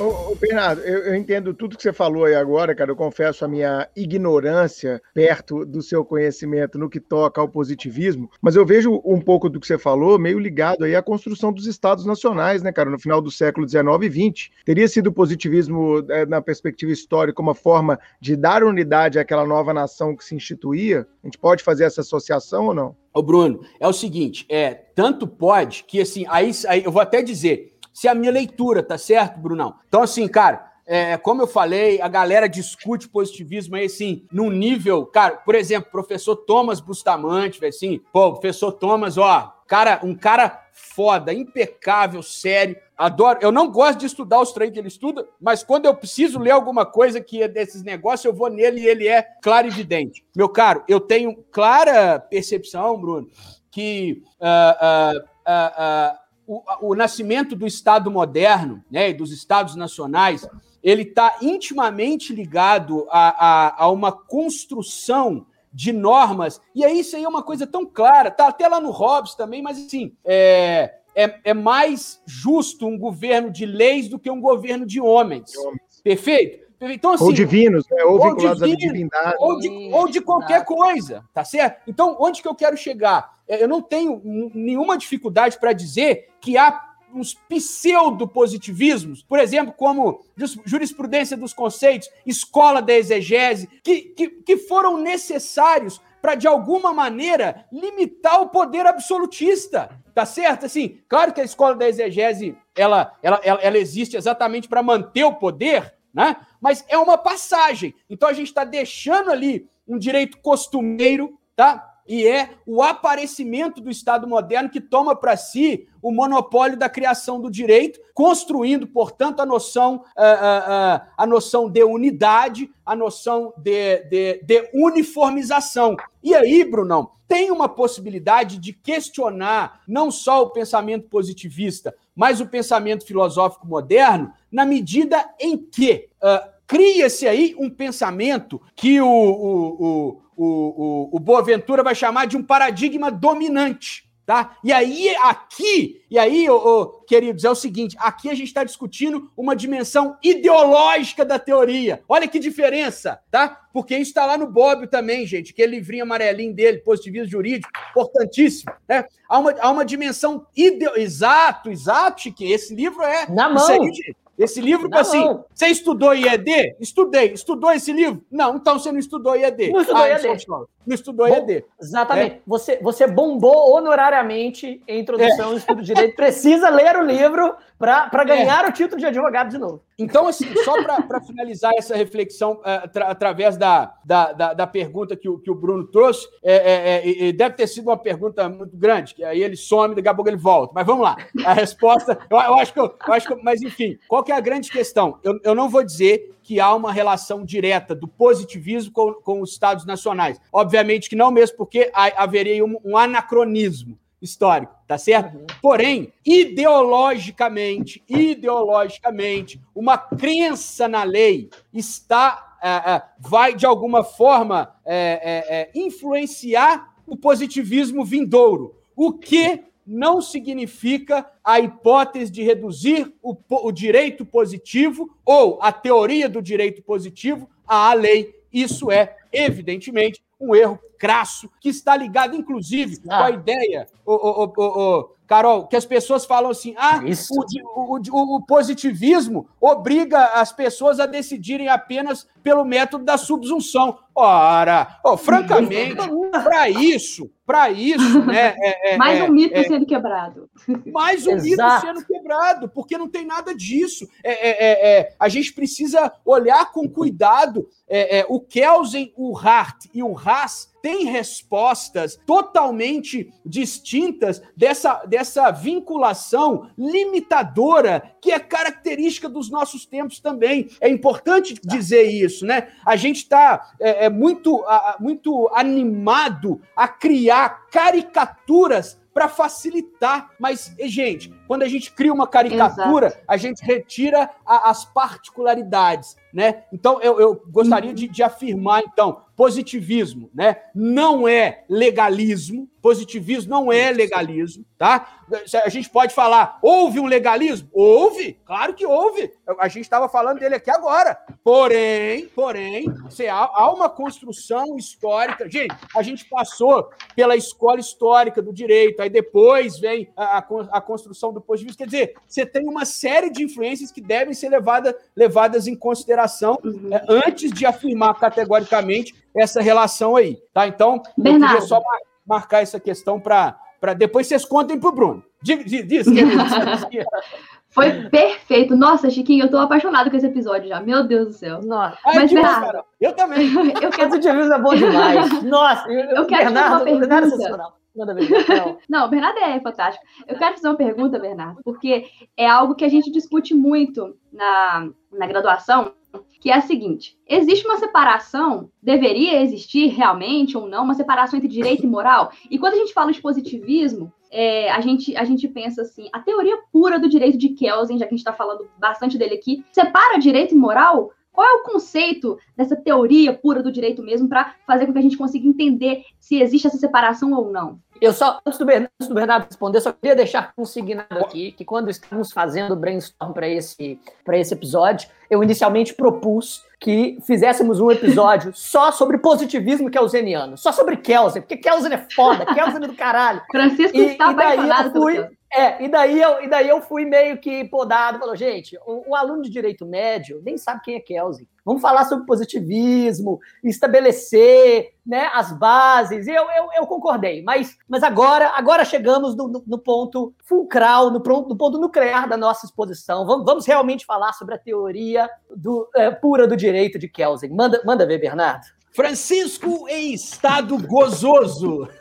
Ô, ô, Bernardo, eu, eu entendo tudo que você falou aí agora, cara. Eu confesso a minha ignorância perto do seu conhecimento no que toca ao positivismo, mas eu vejo um pouco do que você falou meio ligado aí à construção dos estados nacionais, né, cara, no final do século XIX e XX. Teria sido o positivismo, eh, na perspectiva histórica, uma forma de dar unidade àquela nova nação que se instituía? A gente pode fazer essa associação ou não? Ô, Bruno, é o seguinte, é, tanto pode que, assim, aí, aí eu vou até dizer, se a minha leitura, tá certo, Brunão? Então, assim, cara, é, como eu falei, a galera discute positivismo aí, assim, num nível, cara, por exemplo, professor Thomas Bustamante, assim, pô, professor Thomas, ó, cara, um cara foda, impecável, sério, adoro. Eu não gosto de estudar os trem que ele estuda, mas quando eu preciso ler alguma coisa que é desses negócios, eu vou nele e ele é claro e evidente. Meu caro, eu tenho clara percepção, Bruno, que uh, uh, uh, o, o, nascimento do Estado moderno, né, dos Estados nacionais, ele está intimamente ligado a, a, a uma construção de normas, e aí isso aí é uma coisa tão clara, tá até lá no Hobbes também, mas assim, é, é, é mais justo um governo de leis do que um governo de homens. Perfeito? Então, assim, ou divinos, né? ou, ou vinculados divino, à divindade. Ou de, ou de qualquer coisa, tá certo? Então, onde que eu quero chegar? É, eu não tenho nenhuma dificuldade para dizer que há uns pseudo-positivismos, por exemplo, como jurisprudência dos conceitos, escola da exegese, que, que, que foram necessários para, de alguma maneira, limitar o poder absolutista. Tá certo? Assim, claro que a escola da exegese ela, ela, ela, ela existe exatamente para manter o poder, né? Mas é uma passagem. Então a gente está deixando ali um direito costumeiro, tá? E é o aparecimento do Estado moderno que toma para si o monopólio da criação do direito, construindo, portanto, a noção, a, eh, a, eh, eh, a noção de unidade, a noção de, de, de uniformização. E aí, Brunão, tem uma possibilidade de questionar não só o pensamento positivista, mas o pensamento filosófico moderno, na medida em que uh, cria-se aí um pensamento que o, o, o o, o, Boaventura vai chamar de um paradigma dominante. Tá? E aí, aqui, e aí, oh, oh, queridos, é o seguinte: aqui a gente está discutindo uma dimensão ideológica da teoria. Olha que diferença, tá? Porque isso está lá no Bob também, gente, aquele livrinho amarelinho dele, positivismo jurídico, importantíssimo. Né? Há, uma, há uma dimensão ideológica. Exato, exato, Chique. Esse livro é. Na mão. Aí, esse livro, Não, assim, você estudou IED? Estudei. Estudou esse livro? Não, então você não estudou IED. Não estudou ah, IED. Não estudou Bom, IED. Exatamente. É. Você, você bombou honorariamente em Introdução é. ao Estudo de Direito. Precisa ler o livro para ganhar é. o título de advogado de novo. Então, assim, só para finalizar essa reflexão uh, através da, da, da, da, pergunta que o, que o Bruno trouxe, é, é, é deve ter sido uma pergunta muito grande, que aí ele some, daqui a pouco ele volta. Mas vamos lá. A resposta, eu, eu acho, que eu, eu, acho que. Mas, enfim, qual que é a grande questão? Eu, eu não vou dizer que há uma relação direta do positivismo com, com os Estados nacionais. Obviamente que não, mesmo porque haveria um, um anacronismo histórico, tá certo? Uhum. Porém, ideologicamente, ideologicamente, uma crença na lei está é, é, vai de alguma forma é, influenciar o positivismo vindouro, o que não significa a hipótese de reduzir o, o direito positivo ou a teoria do direito positivo à lei. Isso é, evidentemente, um erro crasso, que está ligado, inclusive, ah. com a ideia, o, o, o, Carol, que as pessoas falam assim: ah, o, o, o, positivismo obriga as pessoas a decidirem apenas pelo método da subsunção. Ora, oh, francamente, para isso, para isso, né? É, é, mais um é, mito é, sendo quebrado. Mais um mito sendo quebrado, porque não tem nada disso. É, é, a gente precisa olhar com cuidado. o Kelsen, o Hart e o Haas tem respostas totalmente distintas dessa, dessa vinculação limitadora que é característica dos nossos tempos também. É importante dizer isso, né? A gente está é, é, muito, muito animado a criar caricaturas para facilitar. Mas, gente, quando a gente cria uma caricatura, Exato. a gente retira a, as particularidades, né? Então, eu, eu gostaria uhum. de, de afirmar, então, positivismo, né? Não é legalismo. Positivismo não é legalismo, tá? A gente pode falar, houve um legalismo? Houve, claro que houve. A gente estava falando dele aqui agora. Porém, porém, há uma construção histórica. Gente, a gente passou pela escola histórica do direito, aí depois vem a, a construção do positivismo. Quer dizer, você tem uma série de influências que devem ser levada, levadas em consideração uhum. é, antes de afirmar categoricamente essa relação aí, tá? Então, Bernardo. eu queria só marcar essa questão para depois vocês contem para o Bruno. Diz, diz, diz, Foi perfeito. Nossa, Chiquinho, eu tô apaixonado com esse episódio já. Meu Deus do céu. Nossa. Ai, Mas, bom, Bernardo, cara. Eu também. eu quero. Positivismo é bom demais. Nossa, eu, Eu quero te fazer uma Bernardo, Bernardo é pergunta. ver, Rafael. Não, o Bernardo é fantástico. Eu quero fazer uma pergunta, Bernardo, porque é algo que a gente discute muito na, na graduação, que é a seguinte: existe uma separação, deveria existir realmente ou não, uma separação entre direito e moral? E quando a gente fala de positivismo, é, a, gente, a gente pensa assim, a teoria pura do direito de Kelsen, já que a gente está falando bastante dele aqui, separa direito e moral? Qual é o conceito dessa teoria pura do direito mesmo para fazer com que a gente consiga entender se existe essa separação ou não? Eu só, antes do, Bernardo, antes do Bernardo responder, só queria deixar consignado aqui que quando estávamos fazendo o brainstorm para esse, pra esse episódio, eu inicialmente propus que fizéssemos um episódio só sobre positivismo kelseniano, só sobre Kelsen, porque Kelsen é foda, Kelsen é do caralho. Francisco E- está e daí eu fui-. É, e daí eu, e daí eu fui meio que podado, falou, gente, o, o aluno de direito médio nem sabe quem é Kelsen. Vamos falar sobre positivismo, estabelecer né, as bases. Eu, eu, eu concordei, mas, mas agora, agora chegamos no, no- no ponto fulcral, no, no ponto nuclear da nossa exposição. Vamos, vamos realmente falar sobre a teoria do, é, pura do direito de Kelsen. Manda, manda ver, Bernardo. Francisco em estado gozoso.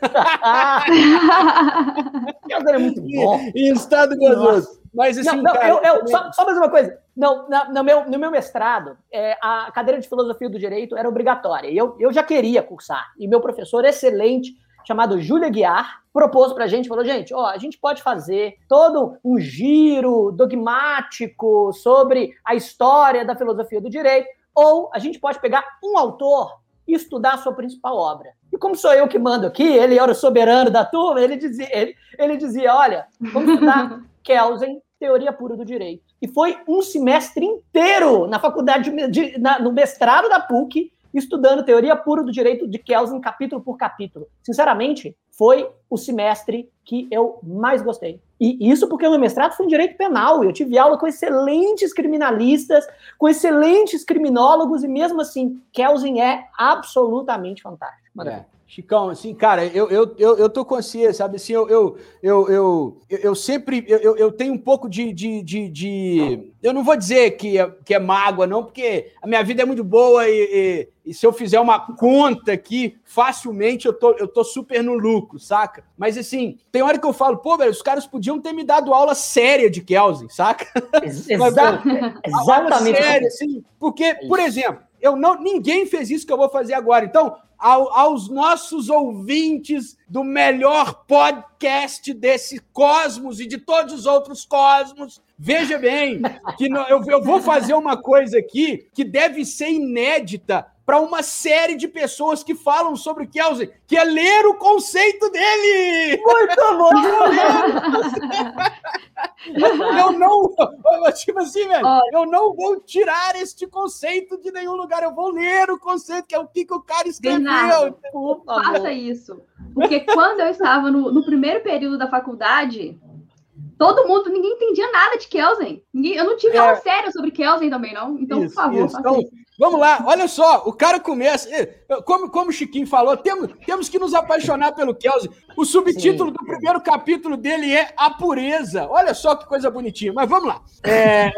É muito bom. em estado gozoso. Mas assim, Não, não, cara, eu, eu- também- só, só mais uma coisa. Não, na- no, meu, no meu mestrado, é, a cadeira de filosofia do direito era obrigatória. E eu, eu já queria cursar. E meu professor excelente, chamado Júlia Guiar, propôs pra gente, falou, gente, ó, a gente pode fazer todo um giro dogmático sobre a história da filosofia do direito, ou a gente pode pegar um autor e estudar a sua principal obra. E como sou eu que mando aqui, ele era o soberano da turma, ele dizia, ele, ele dizia olha, vamos estudar Kelsen, Teoria Pura do Direito. E foi um semestre inteiro na faculdade, de, de- na- no mestrado da PUC, estudando Teoria Pura do Direito de Kelsen, capítulo por capítulo. Sinceramente, foi o semestre que eu mais gostei. E isso porque o meu mestrado foi em Direito Penal. Eu tive aula com excelentes criminalistas, com excelentes criminólogos, e mesmo assim, Kelsen é absolutamente fantástico. Manda É. Chicão, assim, cara, eu, eu, eu, eu tô consciente, sabe? Assim, eu, eu, eu, eu, sempre eu, eu- tenho um pouco de, de, de, de- Eu não vou dizer que é, que é mágoa, não, porque a minha vida é muito boa e, e- e se eu fizer uma conta aqui, facilmente eu tô, eu tô super no lucro, saca? Mas assim, tem hora que eu falo, pô, velho, os caras podiam ter me dado aula séria de Kelsen, saca? Exa- Mas, exatamente. Fala sério, assim, porque, por isso. exemplo, eu não, ninguém fez isso que eu vou fazer agora. Então, ao- aos nossos ouvintes do melhor podcast desse cosmos e de todos os outros cosmos, veja bem que no- eu, eu vou fazer uma coisa aqui que deve ser inédita para uma série de pessoas que falam sobre Kelsen, que é ler o conceito dele. Muito bom! Eu não, tipo assim, velho, eu não vou tirar este conceito de nenhum lugar. Eu vou ler o conceito, que é o que, que o cara escreveu. Bernardo, Faça isso. Porque quando eu estava no, no primeiro período da faculdade, todo mundo, ninguém entendia nada de Kelsen. Ninguém, eu não tive É. aula séria sobre Kelsen também, não. Então, Isso, por favor, isso. faça Então, isso. Vamos lá, olha só, o cara começa. Como, como o Chiquinho falou, temos, temos que nos apaixonar pelo Kelsen. O subtítulo Sim. do primeiro capítulo dele é A Pureza. Olha só que coisa bonitinha, mas vamos lá. É, é.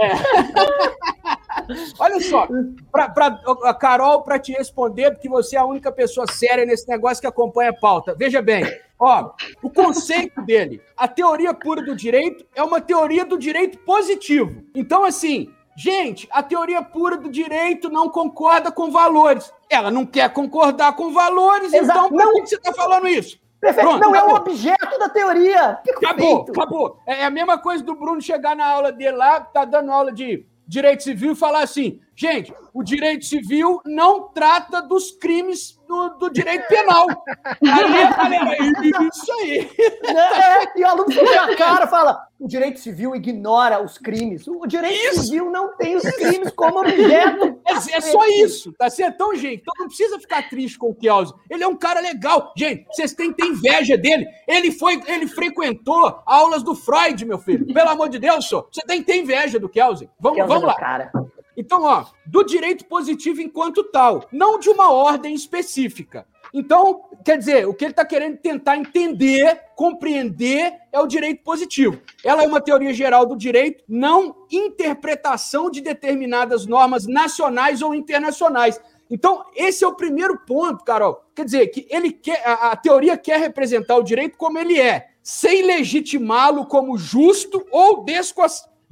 olha só, pra, pra, a Carol, para te responder, porque você é a única pessoa séria nesse negócio que acompanha a pauta. Veja bem, ó, o conceito dele, a teoria pura do direito é uma teoria do direito positivo. Então, assim, Gente, a teoria pura do direito não concorda com valores. Ela não quer concordar com valores, Exato. então por Não. que você está falando isso? Perfeito. Pronto, não é o acabou. objeto da teoria. Acabou, feito. acabou. É a mesma coisa do Bruno chegar na aula dele lá, tá dando aula de direito civil, e falar assim: gente, o direito civil não trata dos crimes do, do direito penal. Aí a galera, isso aí. É, e o aluno fecha a cara fala: o direito civil ignora os crimes. O direito Isso. civil não tem os crimes como objeto. É, é só isso, tá certo? Então, gente, então não precisa ficar triste com o Kelsen. Ele é um cara legal. Gente, vocês têm que ter inveja dele. Ele foi, ele frequentou aulas do Freud, meu filho. Pelo amor de Deus, senhor. Você tem que ter inveja do Kelsen. Vamos, Kelsen vamos é lá. o Cara. Então, ó, do direito positivo enquanto tal, não de uma ordem específica. Então, quer dizer, o que ele está querendo tentar entender, compreender, é o direito positivo. Ela é uma teoria geral do direito, não interpretação de determinadas normas nacionais ou internacionais. Então, esse é o primeiro ponto, Carol. Quer dizer, que ele quer, a, a teoria quer representar o direito como ele é, sem legitimá-lo como justo ou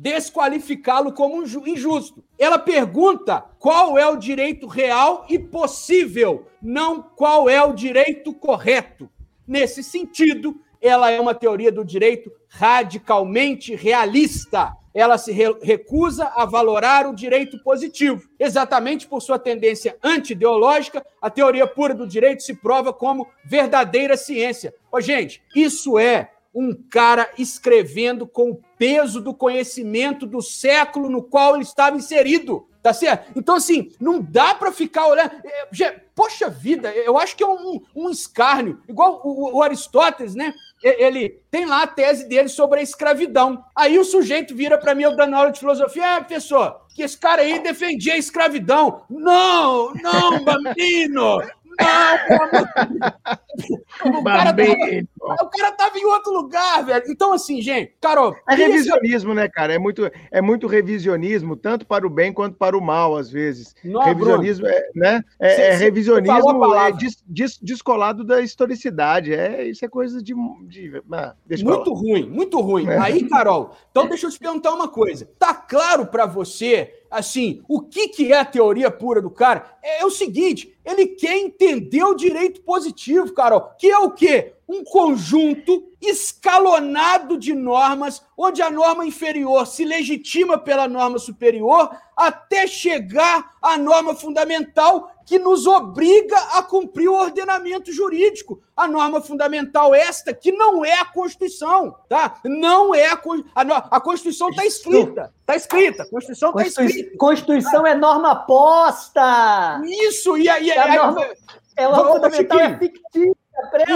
desqualificá-lo como injusto. Ela pergunta qual é o direito real e possível, não qual é o direito correto. Nesse sentido, ela é uma teoria do direito radicalmente realista ela se re recusa a valorar o direito positivo. Exatamente por sua tendência anti-ideológica, a teoria pura do direito se prova como verdadeira ciência. Ô, gente, isso é um cara escrevendo com o peso do conhecimento do século no qual ele estava inserido. Tá certo? Então, assim, não dá para ficar olhando. É, poxa vida, eu acho que é um, um escárnio. Igual o, o Aristóteles, né? ele tem lá a tese dele sobre a escravidão. Aí o sujeito vira para mim, eu dando aula de filosofia, ah, professor, que esse cara aí defendia a escravidão. Não, não, bambino! O, cara tava, o cara tava em outro lugar, velho. Então, assim, gente, Carol. É revisionismo, né, cara? É muito, é muito revisionismo, tanto para o bem quanto para o mal, às vezes. Não, revisionismo Bruno. é, né? É, cê, é revisionismo é des, des, descolado da historicidade. É, isso é coisa de. de ah, muito ruim, muito ruim. É. Aí, Carol, então deixa eu te perguntar uma coisa. Tá claro para você assim, o que, que é a teoria pura do cara? É, é o seguinte, ele quer entender o direito positivo, Carol, que é o quê? Um conjunto escalonado de normas, onde a norma inferior se legitima pela norma superior, até chegar à norma fundamental que nos obriga a cumprir o ordenamento jurídico. A norma fundamental esta que não é a Constituição, tá? Não é a a, a Constituição está escrita, está escrita, a Constituição está escrita. Constituição tá? é norma posta. Isso e aí é, norma, é, a fundamental é fictícia.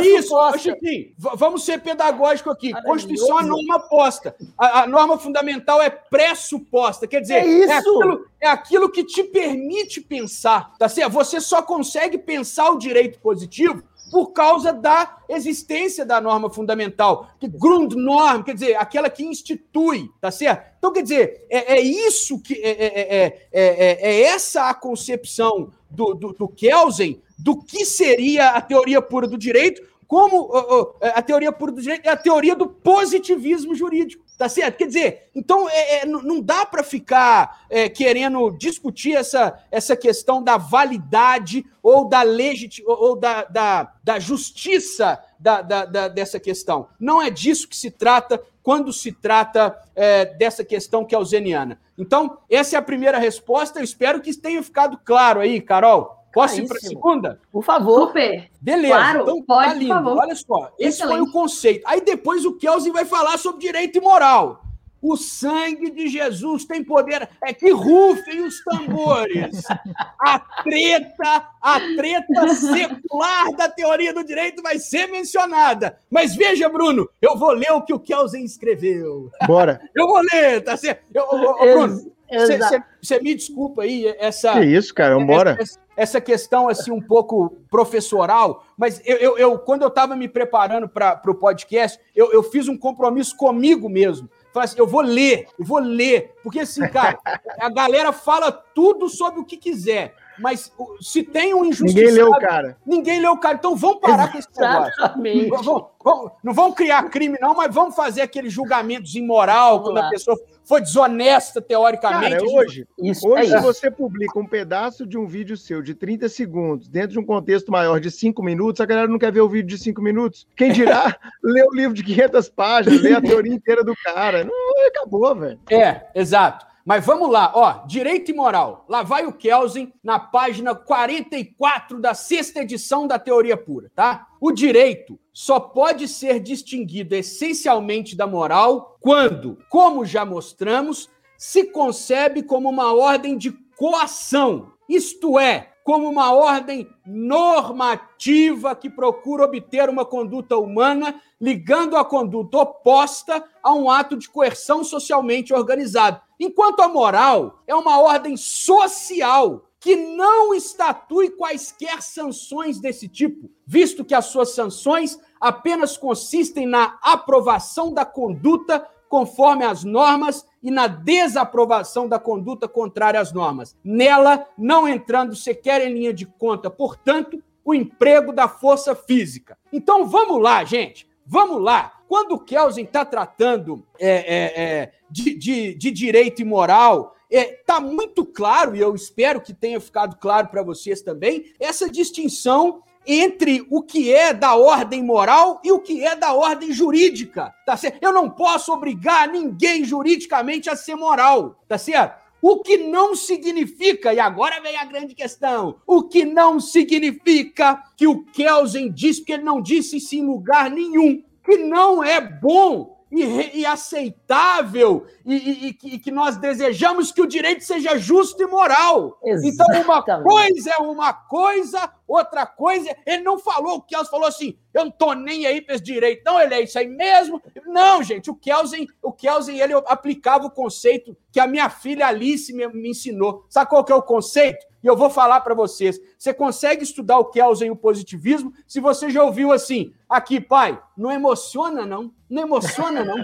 Isso, Chiquinho, vamos ser pedagógico aqui. Constituição é norma posta. A, a, norma fundamental é pressuposta. Quer dizer, é, é, aquilo, é aquilo que te permite pensar. Tá certo? Você só consegue pensar o direito positivo por causa da existência da norma fundamental, que Grundnorm, quer dizer, aquela que institui, tá certo? Então, quer dizer, é, é isso que é, é, é, é, essa a concepção do, do, do Kelsen do que seria a teoria pura do direito, como a teoria pura do direito é a teoria do positivismo jurídico. Tá certo? Quer dizer, então é, é, não dá para ficar é, querendo discutir essa, essa questão da validade ou da legit, ou da, da, da justiça da, da, da, dessa questão. Não é disso que se trata quando se trata é, dessa questão que é auseniana. Então, essa é a primeira resposta. Eu espero que tenha ficado claro aí, Carol. Posso ir para a segunda? Por favor. Super. Beleza. Claro, então, tá pode, tá lindo. Olha só. Esse Excelente. foi o conceito. Aí depois o Kelsen vai falar sobre direito e moral. O sangue de Jesus tem poder. É que rufem os tambores. A treta, a treta secular da teoria do direito vai ser mencionada. Mas veja, Bruno, eu vou ler o que o Kelsen escreveu. Bora. Eu vou ler, tá certo? Eu, eu, Bruno, você me desculpa aí essa. Que isso, cara, vambora. Essa, essa questão assim um pouco professoral, mas eu, eu, eu quando eu estava me preparando para o podcast, eu, eu fiz um compromisso comigo mesmo. Falei assim, eu vou ler, eu vou ler, porque assim, cara, a galera fala tudo sobre o que quiser. Mas se tem um injustiçado... Ninguém leu o cara. Ninguém leu o cara. Então vamos parar com esse negócio. Vamos, vamos, não vamos criar crime, não, mas vamos fazer aqueles julgamentos imoral quando a pessoa foi desonesta, teoricamente. Cara, hoje, isso, hoje é você publica um pedaço de um vídeo seu de 30 segundos, dentro de um contexto maior de 5 minutos, a galera não quer ver o vídeo de 5 minutos. Quem dirá ler o livro de 500 páginas, ler a teoria inteira do cara. Não, acabou, velho. É, exato. Mas vamos lá, ó, direito e moral. Lá vai o Kelsen na página 44 da sexta edição da Teoria Pura, tá? O direito só pode ser distinguido essencialmente da moral quando, como já mostramos, se concebe como uma ordem de coação, isto é, como uma ordem normativa que procura obter uma conduta humana, ligando a conduta oposta a um ato de coerção socialmente organizado. Enquanto a moral é uma ordem social que não estatue quaisquer sanções desse tipo, visto que as suas sanções apenas consistem na aprovação da conduta conforme as normas e na desaprovação da conduta contrária às normas. Nela, não entrando sequer em linha de conta, portanto, o emprego da força física. Então vamos lá, gente. Vamos lá. Quando o Kelsen está tratando é, é, é, de, de, de, direito e moral, está é, muito claro, e eu espero que tenha ficado claro para vocês também, essa distinção entre o que é da ordem moral e o que é da ordem jurídica, tá certo? Eu não posso obrigar ninguém juridicamente a ser moral, tá certo? O que não significa, e agora vem a grande questão, o que não significa que o Kelsen disse, porque ele não disse isso em lugar nenhum, que não é bom e, e aceitável e, e, e, que nós desejamos que o direito seja justo e moral. Exatamente. Então, uma coisa é uma coisa, outra coisa. Ele não falou, o Kelsen falou assim: eu não tô nem aí para esse direito, não, ele é isso aí mesmo. Não, gente, o Kelsen, o Kelsen ele aplicava o conceito que a minha filha Alice me, me ensinou. Sabe qual que é o conceito? E eu vou falar para vocês. Você consegue estudar o Kelsen e o positivismo se você já ouviu assim, aqui, pai, não emociona não, não emociona não.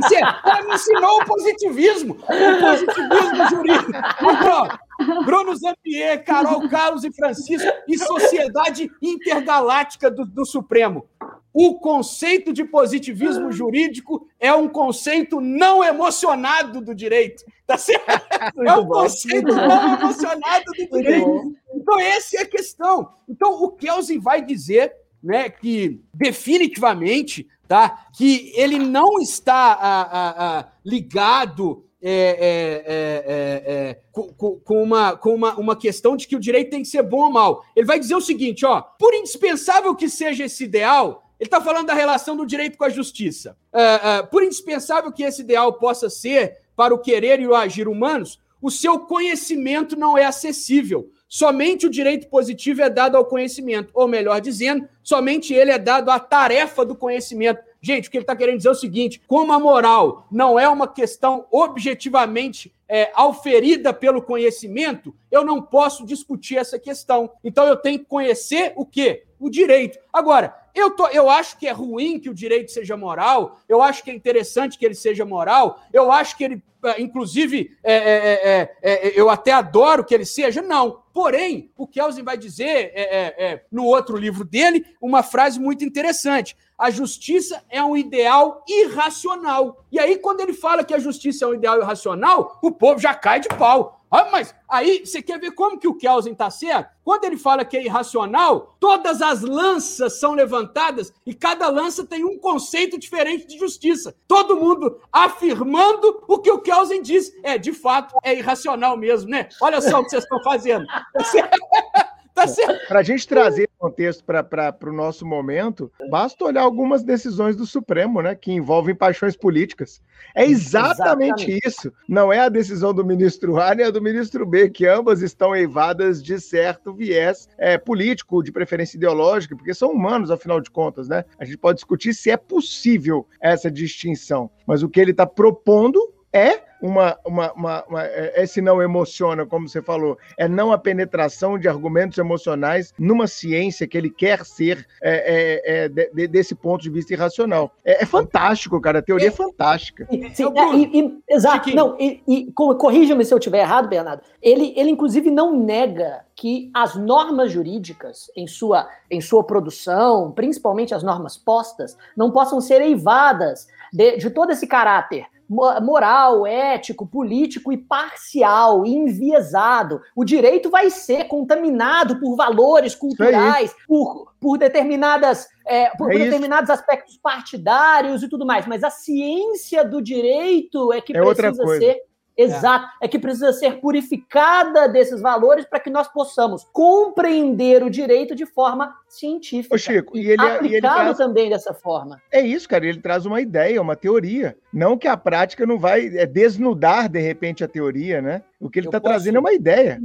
Você me ensinou o positivismo, o positivismo jurídico. Então, Bruno Zampier, Carol Carlos e Francisco e Sociedade Intergaláctica do, do Supremo. O conceito de positivismo jurídico é um conceito não emocionado do direito. Tá certo? é um conceito não emocionado do direito. Então, essa é a questão. Então, o Kelsen vai dizer né, que definitivamente tá, que ele não está a, a, a, ligado é, é, é, é com, com, uma, com uma, uma questão de que o direito tem que ser bom ou mal. Ele vai dizer o seguinte: ó, por indispensável que seja esse ideal, ele está falando da relação do direito com a justiça. Por indispensável que esse ideal possa ser para o querer e o agir humanos, o seu conhecimento não é acessível. Somente o direito positivo é dado ao conhecimento, ou melhor dizendo, somente ele é dado à tarefa do conhecimento. Gente, o que ele está querendo dizer é o seguinte: como a moral não é uma questão objetivamente é, auferida pelo conhecimento, eu não posso discutir essa questão. Então eu tenho que conhecer o quê? O direito. Agora, eu, tô, eu acho que é ruim que o direito seja moral, eu acho que é interessante que ele seja moral, eu acho que ele, é, inclusive, é, é, é, é, eu até adoro que ele seja, não. Porém, o Kelsen vai dizer no outro livro dele uma frase muito interessante. A justiça é um ideal irracional. E aí, quando ele fala que a justiça é um ideal irracional, o povo já cai de pau. Ah, mas aí você quer ver como que o Kelsen está certo? Quando ele fala que é irracional, todas as lanças são levantadas e cada lança tem um conceito diferente de justiça. Todo mundo afirmando o que o Kelsen diz. É, de fato, é irracional mesmo, né? Olha só o que vocês estão fazendo. Tá certo. Para a gente trazer contexto para o nosso momento, basta olhar algumas decisões do Supremo, né, que envolvem paixões políticas. É exatamente, exatamente, isso. Não é a decisão do ministro A nem a do ministro B, que ambas estão eivadas de certo viés é, político, de preferência ideológica, porque são humanos, afinal de contas, né? A gente pode discutir se é possível essa distinção, mas o que ele está propondo é uma, uma, uma, uma, é, esse não emociona, como você falou, é não a penetração de argumentos emocionais numa ciência que ele quer ser é, é, é de, desse ponto de vista irracional. É, é fantástico, cara, a teoria é, fantástica. Sim, e, e, exato. Não, e, e corrija-me se eu estiver errado, Bernardo. Ele, ele, inclusive, não nega que as normas jurídicas em sua, em sua produção, principalmente as normas postas, não possam ser eivadas de, de todo esse caráter moral, ético, político e parcial, enviesado. O direito vai ser contaminado por valores culturais, por, por determinadas é, por, é determinados aspectos partidários e tudo mais. Mas a ciência do direito é que é precisa ser Exato. É. é. que precisa ser purificada desses valores para que nós possamos compreender o direito de forma científica. Ô, Chico, e, ele, aplicado e ele traz... também dessa forma. É isso, cara. Ele traz uma ideia, uma teoria. Não que a prática não vai é desnudar, de repente, a teoria, né? O que ele está posso... trazendo é uma ideia.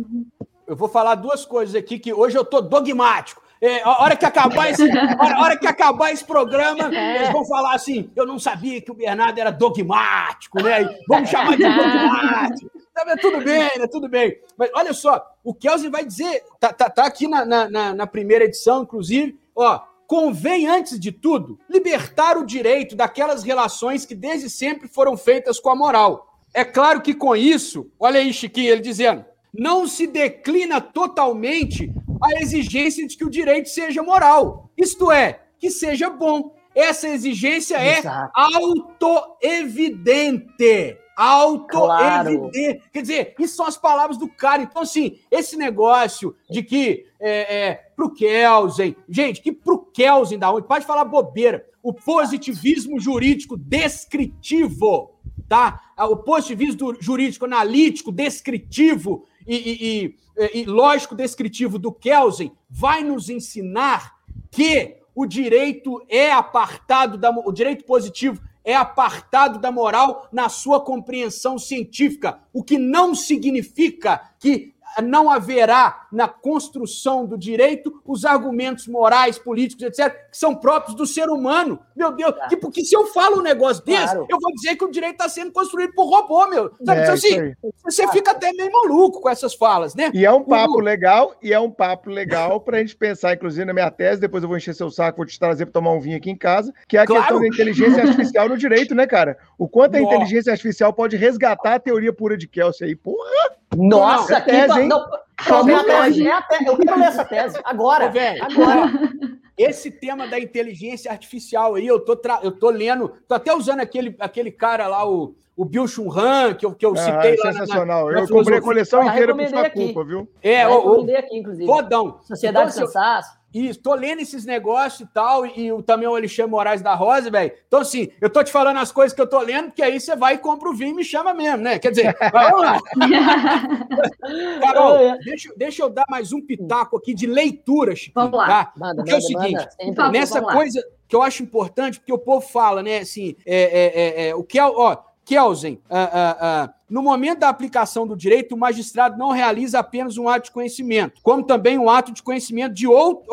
Eu vou falar duas coisas aqui que hoje eu tô dogmático. É, a hora que acabar esse, a hora que acabar esse programa, é. eles vão falar assim: eu não sabia que o Bernardo era dogmático, né? Vamos chamar de dogmático. Tá, tudo bem, né? Tudo bem. Mas olha só, o Kelsen vai dizer, tá, tá, tá aqui na, na, na primeira edição, inclusive, ó, convém, antes de tudo, libertar o direito daquelas relações que desde sempre foram feitas com a moral. É claro que com isso, olha aí, Chiquinho, ele dizendo, não se declina totalmente a exigência de que o direito seja moral. Isto é, que seja bom. Essa exigência é auto-evidente. Auto-evidente. Claro. Quer dizer, isso são as palavras do cara. Então, assim, esse negócio de que é, é, pro Kelsen, gente, que pro Kelsen da onde? Pode falar bobeira. O positivismo jurídico descritivo, tá? O positivismo jurídico analítico, descritivo e, e, e, lógico descritivo do Kelsen vai nos ensinar que o direito é apartado da o direito positivo é apartado da moral na sua compreensão científica, o que não significa que não haverá na construção do direito os argumentos morais, políticos, etc., que são próprios do ser humano. Meu Deus, é. que, porque se eu falo um negócio desse, claro. eu vou dizer que o direito está sendo construído por robô, meu. Sabe? É, então, assim, você fica até meio maluco com essas falas, né? E é um papo o... legal, e é um papo legal para a gente pensar, inclusive, na minha tese, depois eu vou encher seu saco, vou te trazer para tomar um vinho aqui em casa, que é a claro. questão da inteligência artificial no direito, né, cara? O quanto a inteligência artificial pode resgatar a teoria pura de Kelsey aí, porra! Nossa, não, que tese, hein? Não, não, tese. É a tese. Eu quero ler essa tese. Agora. Ô, agora. Esse tema da inteligência artificial aí, eu tô, tra... eu tô lendo, tô até usando aquele, aquele cara lá, o, o Bill Chun Han, que eu, que eu ah, citei lá. Sensacional. Na, na eu comprei a coleção inteira por sua aqui. culpa, viu? É, o, o, aqui, inclusive. Fodão. Sociedade então. E estou lendo esses negócios e tal, e, e também o Alexandre Moraes da Rosa, velho. Então, assim, eu tô te falando as coisas que eu tô lendo, porque aí você vai e compra o vinho e me chama mesmo, né? Quer dizer, vamos lá. Carol, deixa, deixa eu dar mais um pitaco aqui de leitura, Chico. Vamos lá. Tá? Manda, porque manda, é o seguinte, manda. nessa coisa que eu acho importante, porque o povo fala, né, assim, é, é, é, é o que é, ó, Kelsen, uh, uh, uh, no momento da aplicação do direito, o magistrado não realiza apenas um ato de conhecimento, como também um ato de conhecimento de, out,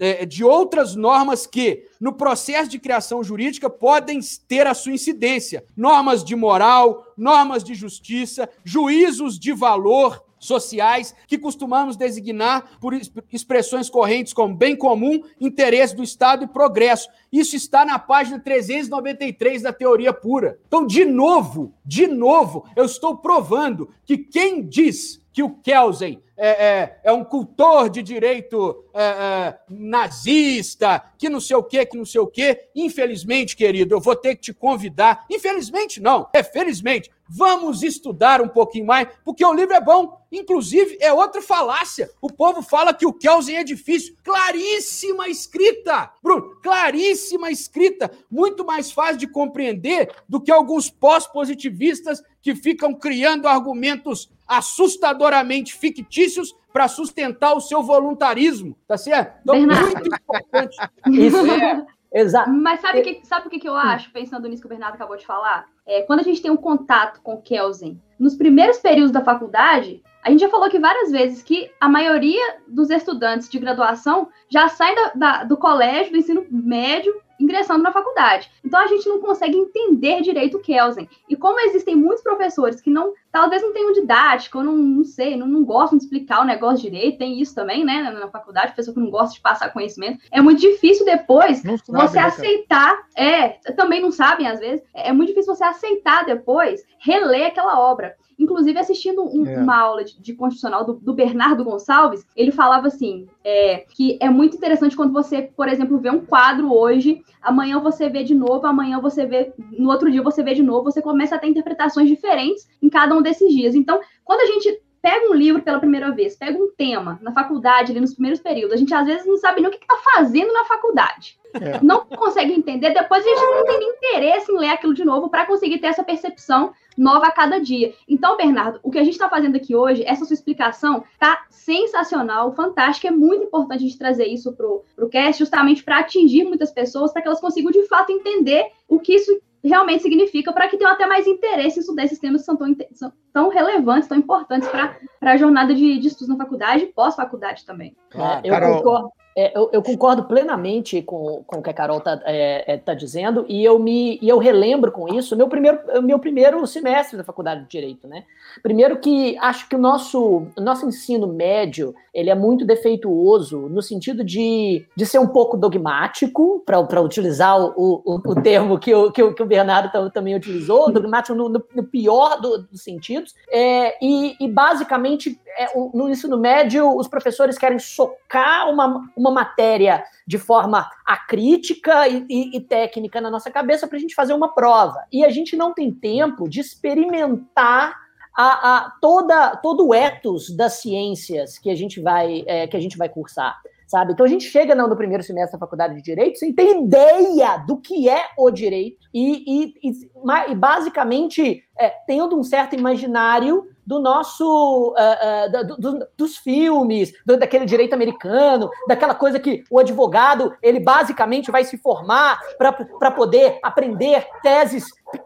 é, de outras normas que, no processo de criação jurídica, podem ter a sua incidência. Normas de moral, normas de justiça, juízos de valor, sociais que costumamos designar por expressões correntes como bem comum, interesse do Estado e progresso. Isso está na página 393 da teoria pura. Então, de novo, de novo, eu estou provando que quem diz que o Kelsen é, é, é, um cultor de direito é, é, nazista, que não sei o quê, que não sei o quê. Infelizmente, querido, eu vou ter que te convidar. Infelizmente, não, é felizmente. Vamos estudar um pouquinho mais, porque o livro é bom. Inclusive, é outra falácia. O povo fala que o Kelsen é difícil. Claríssima escrita, Bruno, claríssima escrita. Muito mais fácil de compreender do que alguns pós-positivistas que ficam criando argumentos assustadoramente fictícios para sustentar o seu voluntarismo, tá certo? Então, Bernardo. muito importante. Isso é. Exato. Mas sabe, que, sabe o que, que eu acho, pensando nisso que o Bernardo acabou de falar? É, quando a gente tem um contato com o Kelsen, nos primeiros períodos da faculdade, a gente já falou aqui várias vezes que a maioria dos estudantes de graduação já saem da, da, do colégio, do ensino médio, ingressando na faculdade. Então a gente não consegue entender direito o Kelsen. E como existem muitos professores que não, talvez não tenham didática, ou não, não sei, não, não gostam de explicar o negócio direito, tem isso também, né, na, faculdade, pessoa que não gosta de passar conhecimento, é muito difícil depois você né, aceitar, é, também não sabem às vezes, é muito difícil você aceitar depois, reler aquela obra. Inclusive, assistindo um, é. uma aula de, de constitucional do, do, Bernardo Gonçalves, ele falava assim: é, que é muito interessante quando você, por exemplo, vê um quadro hoje, amanhã você vê de novo, amanhã você vê, no outro dia você vê de novo, você começa a ter interpretações diferentes em cada um desses dias. Então, quando a gente pega um livro pela primeira vez, pega um tema na faculdade, ali nos primeiros períodos, a gente às vezes não sabe nem o que está fazendo na faculdade. É. Não consegue entender, depois a gente não tem nem interesse em ler aquilo de novo para conseguir ter essa percepção nova a cada dia. Então, Bernardo, o que a gente está fazendo aqui hoje, essa sua explicação tá sensacional, fantástica, é muito importante a gente trazer isso pro, pro cast, justamente para atingir muitas pessoas, para que elas consigam de fato entender o que isso realmente significa, para que tenham até mais interesse em estudar esses temas que são tão, são tão relevantes, tão importantes para a jornada de, de estudos na faculdade e pós-faculdade também. Claro. Eu Carol, concordo. É, eu, eu, concordo plenamente com, com o que a Carol está é, é, tá dizendo, e eu me e eu relembro com isso meu primeiro, meu primeiro semestre da faculdade de Direito, né? Primeiro que acho que o nosso, o nosso ensino médio ele é muito defeituoso no sentido de, de ser um pouco dogmático, para utilizar o, o, o, termo que o, que o, que o Bernardo também utilizou, dogmático no, no, pior do, dos sentidos, é, e, e basicamente é, no ensino médio os professores querem socar uma, uma matéria de forma acrítica e, e, e técnica na nossa cabeça para a gente fazer uma prova. E a gente não tem tempo de experimentar a, a, toda, todo o ethos das ciências que a gente vai, é, que a gente vai cursar. Sabe? Então a gente chega no, no primeiro semestre da faculdade de Direito sem ter ideia do que é o direito e, e, e, e basicamente é, tendo um certo imaginário do nosso uh, uh, do, do, dos filmes, do, daquele direito americano, daquela coisa que o advogado ele basicamente vai se formar para poder aprender teses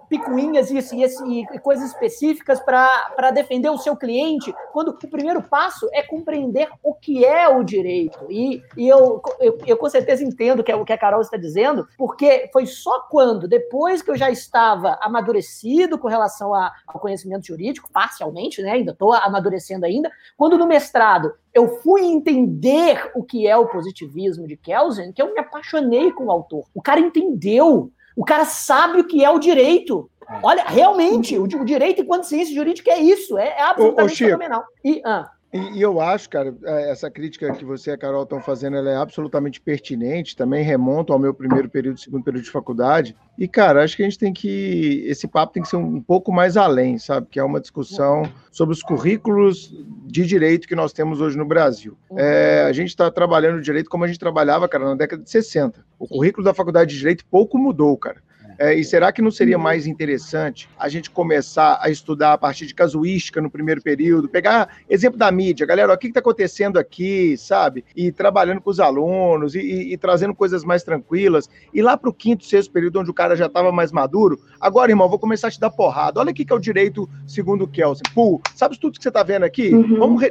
picuinhas e, e, e coisas específicas para defender o seu cliente, quando o primeiro passo é compreender o que é o direito. E, e eu, eu, eu, com certeza entendo que é o que a Carol está dizendo, porque foi só quando, depois que eu já estava amadurecido com relação a, ao conhecimento jurídico, parcialmente, né? Ainda estou amadurecendo ainda, quando no mestrado eu fui entender o que é o positivismo de Kelsen, que eu me apaixonei com o autor. O cara entendeu o cara sabe o que é o direito. É. Olha, realmente, o, o direito enquanto ciência jurídica é isso, é, é absolutamente ô, ô, fenomenal. E, ah. E, e, eu acho, cara, é, essa crítica que você e a Carol estão fazendo, ela é absolutamente pertinente, também remonta ao meu primeiro período, segundo período de faculdade. E, cara, acho que a gente tem que. Esse papo tem que ser um pouco mais além, sabe? Que é uma discussão sobre os currículos de direito que nós temos hoje no Brasil. É, a gente está trabalhando direito como a gente trabalhava, cara, na década de 60. O currículo da faculdade de direito pouco mudou, cara. É, e será que não seria mais interessante a gente começar a estudar a partir de casuística no primeiro período, pegar exemplo da mídia, galera, ó, o que está acontecendo aqui, sabe? E trabalhando com os alunos e, e, e trazendo coisas mais tranquilas. E lá para o quinto, sexto período, onde o cara já estava mais maduro, agora, irmão, vou começar a te dar porrada. Olha aqui que é o direito segundo o Kelsen. Pô, sabe tudo que você está vendo aqui? Uhum. Vamos,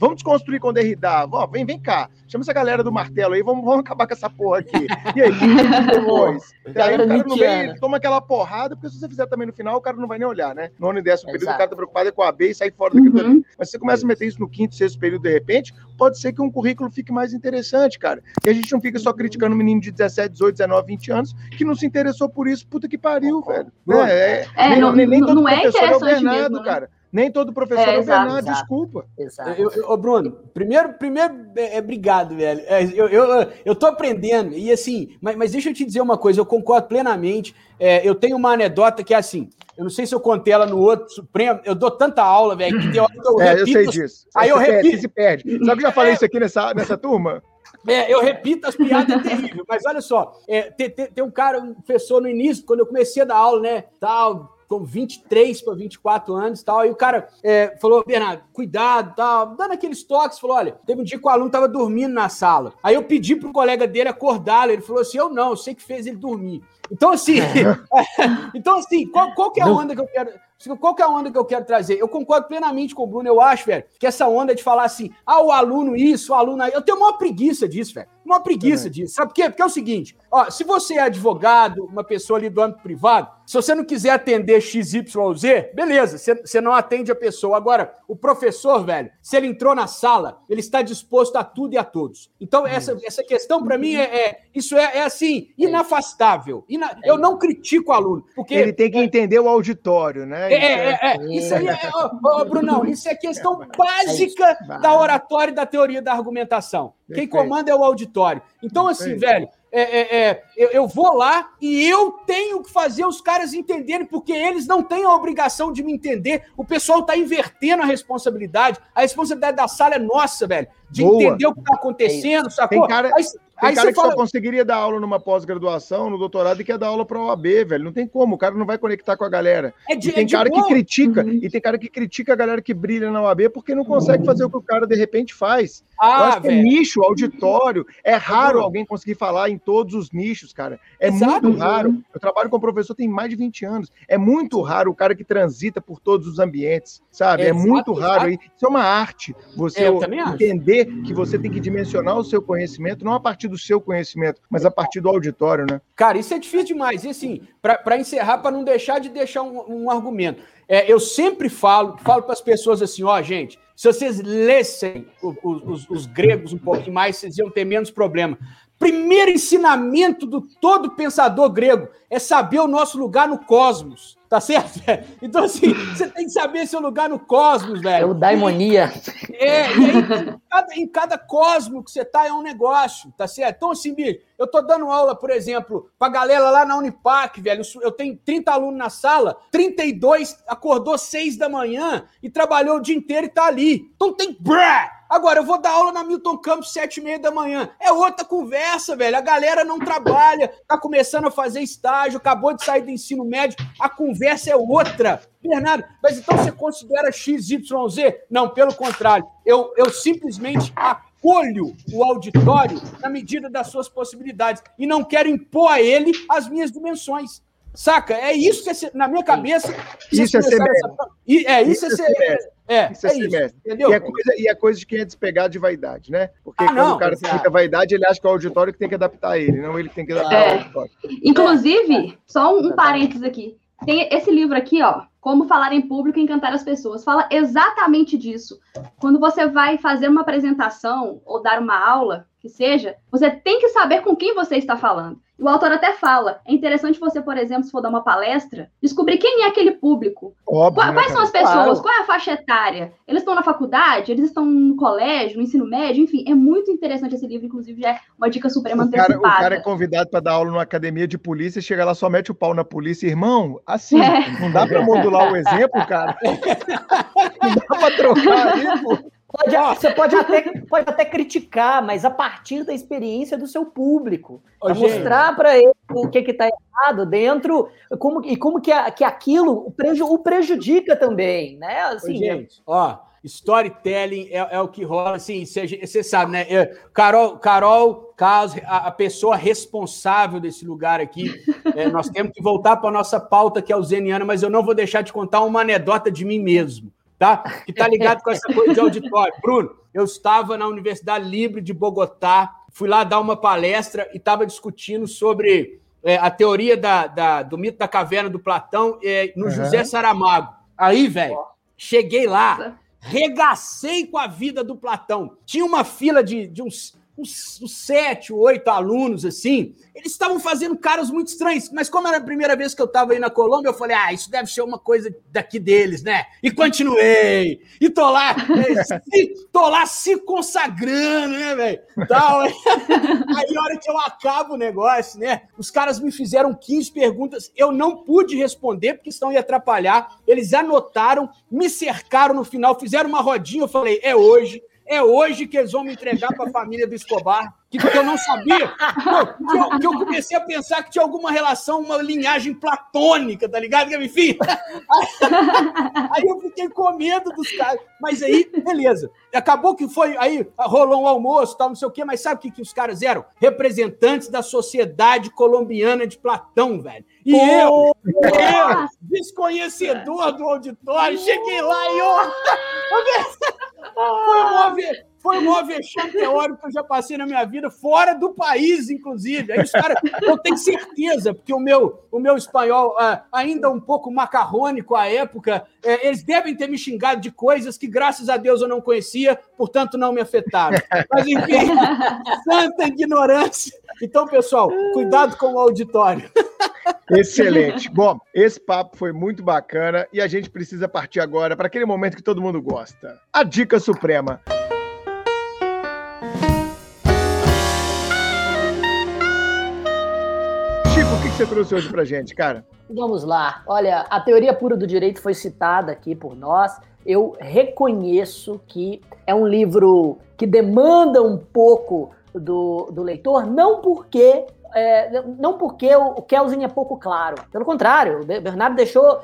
vamos desconstruir com Derrida. Ó, vem, vem cá. Chama essa galera do martelo aí, vamos, vamos acabar com essa porra aqui. E aí, depois? aí o cara não vem, toma aquela porrada, porque se você fizer também no final, o cara não vai nem olhar, né? No ano e décimo período, o cara tá preocupado é com a B e sai fora daquilo uhum. Mas se você começa a meter isso no quinto, sexto período, de repente, pode ser que um currículo fique mais interessante, cara. E a gente não fica só criticando um menino de 17, 18, 19, 20 anos que não se interessou por isso, puta que pariu, velho. É, é, é nem, não, nem todo não é professor é o Bernardo, mesmo, né? cara. Nem todo professor é, é exato, Bernardo, exato. desculpa. Exato. Eu, eu, Bruno, primeiro, primeiro é, é obrigado, velho. É, eu, eu, eu tô aprendendo, e assim, mas, mas deixa eu te dizer uma coisa, eu concordo plenamente. É, eu tenho uma anedota que é assim. Eu não sei se eu contei ela no outro Supremo. Eu dou tanta aula, velho, que tem hora que eu é, repito. Eu sei disso. Aí, eu repito. Perde, se perde. Sabe que eu já falei é. isso aqui nessa, nessa turma? É, eu repito as piadas é terrível, mas olha só, é, tem, tem, tem, um cara, um professor no início, quando eu comecei a dar aula, né, tal, com 23 para 24 anos e tal. Aí o cara é, falou, Bernardo, cuidado tal, dando aqueles toques. Falou: olha, teve um dia que o aluno tava dormindo na sala. Aí eu pedi pro colega dele acordá-lo. Ele falou assim: eu não, eu sei que fez ele dormir. Então, assim, então, assim, qual, qual que é a onda que eu quero. Qual que é a onda que eu quero trazer? Eu concordo plenamente com o Bruno. Eu acho, velho, que essa onda de falar assim, ah, o aluno isso, o aluno aí. Eu tenho uma preguiça disso, velho. Uma preguiça disso. Sabe por quê? Porque é o seguinte: ó, se você é advogado, uma pessoa ali do âmbito privado, se você não quiser atender XYZ, beleza, você, você não atende a pessoa. Agora, o professor, velho, se ele entrou na sala, ele está disposto a tudo e a todos. Então, essa, essa questão, para mim, é, é, isso é, é assim, é inafastável. Ina, eu não critico o aluno. Porque, ele tem que entender o auditório, né? É, é, é, é. Isso aí é, ô, Brunão, isso é questão básica da oratória e da teoria da argumentação. Quem comanda é o auditório. Então, assim, velho, é, é, é, eu, eu, vou lá e eu tenho que fazer os caras entenderem, porque eles não têm a obrigação de me entender. O pessoal tá invertendo a responsabilidade. A responsabilidade da sala é nossa, velho. De Boa. entender o que tá acontecendo, sacou? Tem cara, Tem Aí cara que fala... só conseguiria dar aula numa pós-graduação, no doutorado, e quer dar aula para OAB, velho. Não tem como, o cara não vai conectar com a galera. É de, e tem é cara que critica, uhum. e tem cara que critica a galera que brilha na OAB porque não consegue fazer o que o cara de repente faz. Ah, eu acho que é nicho, auditório. É raro alguém conseguir falar em todos os nichos, cara. É Exato. muito raro. Eu trabalho com professor tem mais de 20 anos. É muito raro o cara que transita por todos os ambientes, sabe? É, é muito raro. Exato. Isso é uma arte. Você entender que você tem que dimensionar o seu conhecimento, não a partir do seu conhecimento, mas a partir do auditório, né? Cara, isso é difícil demais. E assim, para encerrar, para não deixar de deixar um, um argumento. É, eu sempre falo, falo para as pessoas assim, ó, gente, se vocês lessem os, os, os, gregos um pouquinho mais, vocês iam ter menos problema. Primeiro ensinamento do todo pensador grego é saber o nosso lugar no cosmos. Tá certo? Então, assim, você tem que saber seu lugar no cosmos, velho. É o daimonia. É, e aí, em cada, em cada cosmo que você tá é um negócio, tá certo? Então, assim, bicho, eu tô dando aula, por exemplo, pra galera lá na Unipac, velho. Eu tenho 30 alunos na sala, 32 acordou 6 da manhã e trabalhou o dia inteiro e tá ali. Então tem. Agora, eu vou dar aula na Milton Campos sete e meia da manhã. É outra conversa, velho. A galera não trabalha, tá começando a fazer estágio, acabou de sair do ensino médio. A conversa é outra. Bernardo, mas então você considera XYZ? Não, pelo contrário. Eu, eu simplesmente acolho o auditório na medida das suas possibilidades e não quero impor a ele as minhas dimensões. Saca? É isso que, é, na minha cabeça. Isso é ser essa... É, isso, isso é, é ser. É, isso é, é isso, entendeu? E é, coisa, e é coisa de quem é despegado de vaidade, né? Porque ah, quando não, o cara tem muita vaidade, ele acha que é o auditório que tem que adaptar ele, não ele que tem que adaptar é. o auditório. Inclusive, só um, um parênteses aqui. Tem esse livro aqui, ó, Como Falar em Público e Encantar as Pessoas. Fala exatamente disso. Quando você vai fazer uma apresentação ou dar uma aula, que seja, você tem que saber com quem você está falando. O autor até fala, é interessante você, por exemplo, se for dar uma palestra, descobrir quem é aquele público. Óbvio, Quais, né, são as pessoas? Claro. Qual é a faixa etária? Eles estão na faculdade? Eles estão no colégio, no ensino médio? Enfim, é muito interessante esse livro, inclusive já é uma dica suprema o cara, o cara é convidado para dar aula numa academia de polícia, chega lá, só mete o pau na polícia. Irmão, assim, é. não dá para modular o exemplo, cara? não dá para trocar aí, pô. Pode, você pode até, pode até criticar, mas a partir da experiência do seu público. Ô, mostrar para ele o que está errado dentro como, e como que, a, que aquilo o, preju, o prejudica também, né? Assim, Ô, gente, ó, storytelling é, é, o que rola, assim, você sabe, né? Eu, Carol, Carol Carlos, a, a, pessoa responsável desse lugar aqui, é, nós temos que voltar para a nossa pauta, que é o Zeniana, mas eu não vou deixar de contar uma anedota de mim mesmo tá? Que tá ligado com essa coisa de auditório. Bruno, eu estava na Universidade Livre de Bogotá, fui lá dar uma palestra e estava discutindo sobre é, a teoria da, da, do mito da caverna do Platão é, no uhum. José Saramago. Aí, velho, cheguei lá, regacei com a vida do Platão. Tinha uma fila de, de uns uns, uns sete, oito alunos, assim, eles estavam fazendo caras muito estranhos. Mas como era a primeira vez que eu estava aí na Colômbia, eu falei, ah, isso deve ser uma coisa daqui deles, né? E continuei. E tô lá, é, se, tô lá se consagrando, né, velho? Aí, a hora que eu acabo o negócio, né? Os caras me fizeram 15 perguntas, eu não pude responder, porque estão ia atrapalhar. Eles anotaram, me cercaram no final, fizeram uma rodinha, eu falei, é hoje é hoje que eles vão me entregar para a família do Escobar, que, eu não sabia. Que eu, que eu, comecei a pensar que tinha alguma relação, uma linhagem platônica, tá ligado? Enfim. Aí eu fiquei com medo dos caras. Mas aí, beleza. Acabou que foi. Aí rolou um almoço, tal, não sei o quê, mas sabe o que, que os caras eram? Representantes da sociedade colombiana de Platão, velho. E eu, eu, desconhecedor do auditório, cheguei lá e eu. Foi o maior vexame teórico que eu já passei na minha vida, fora do país, inclusive. Aí os caras, eu tenho certeza, porque o meu, o meu espanhol, uh, ainda um pouco macarrônico à época, uh, eles devem ter me xingado de coisas que, graças a Deus, eu não conhecia, portanto, não me afetaram. Mas, enfim, santa ignorância. Então, pessoal, cuidado com o auditório. Excelente. Bom, esse papo foi muito bacana e a gente precisa partir agora para aquele momento que todo mundo gosta. A dica suprema. você trouxe hoje pra gente, cara? Vamos lá. Olha, a teoria pura do direito foi citada aqui por nós. Eu reconheço que é um livro que demanda um pouco do, do leitor, não porque é, não porque o, o Kelsen é pouco claro. Pelo contrário, o Bernardo deixou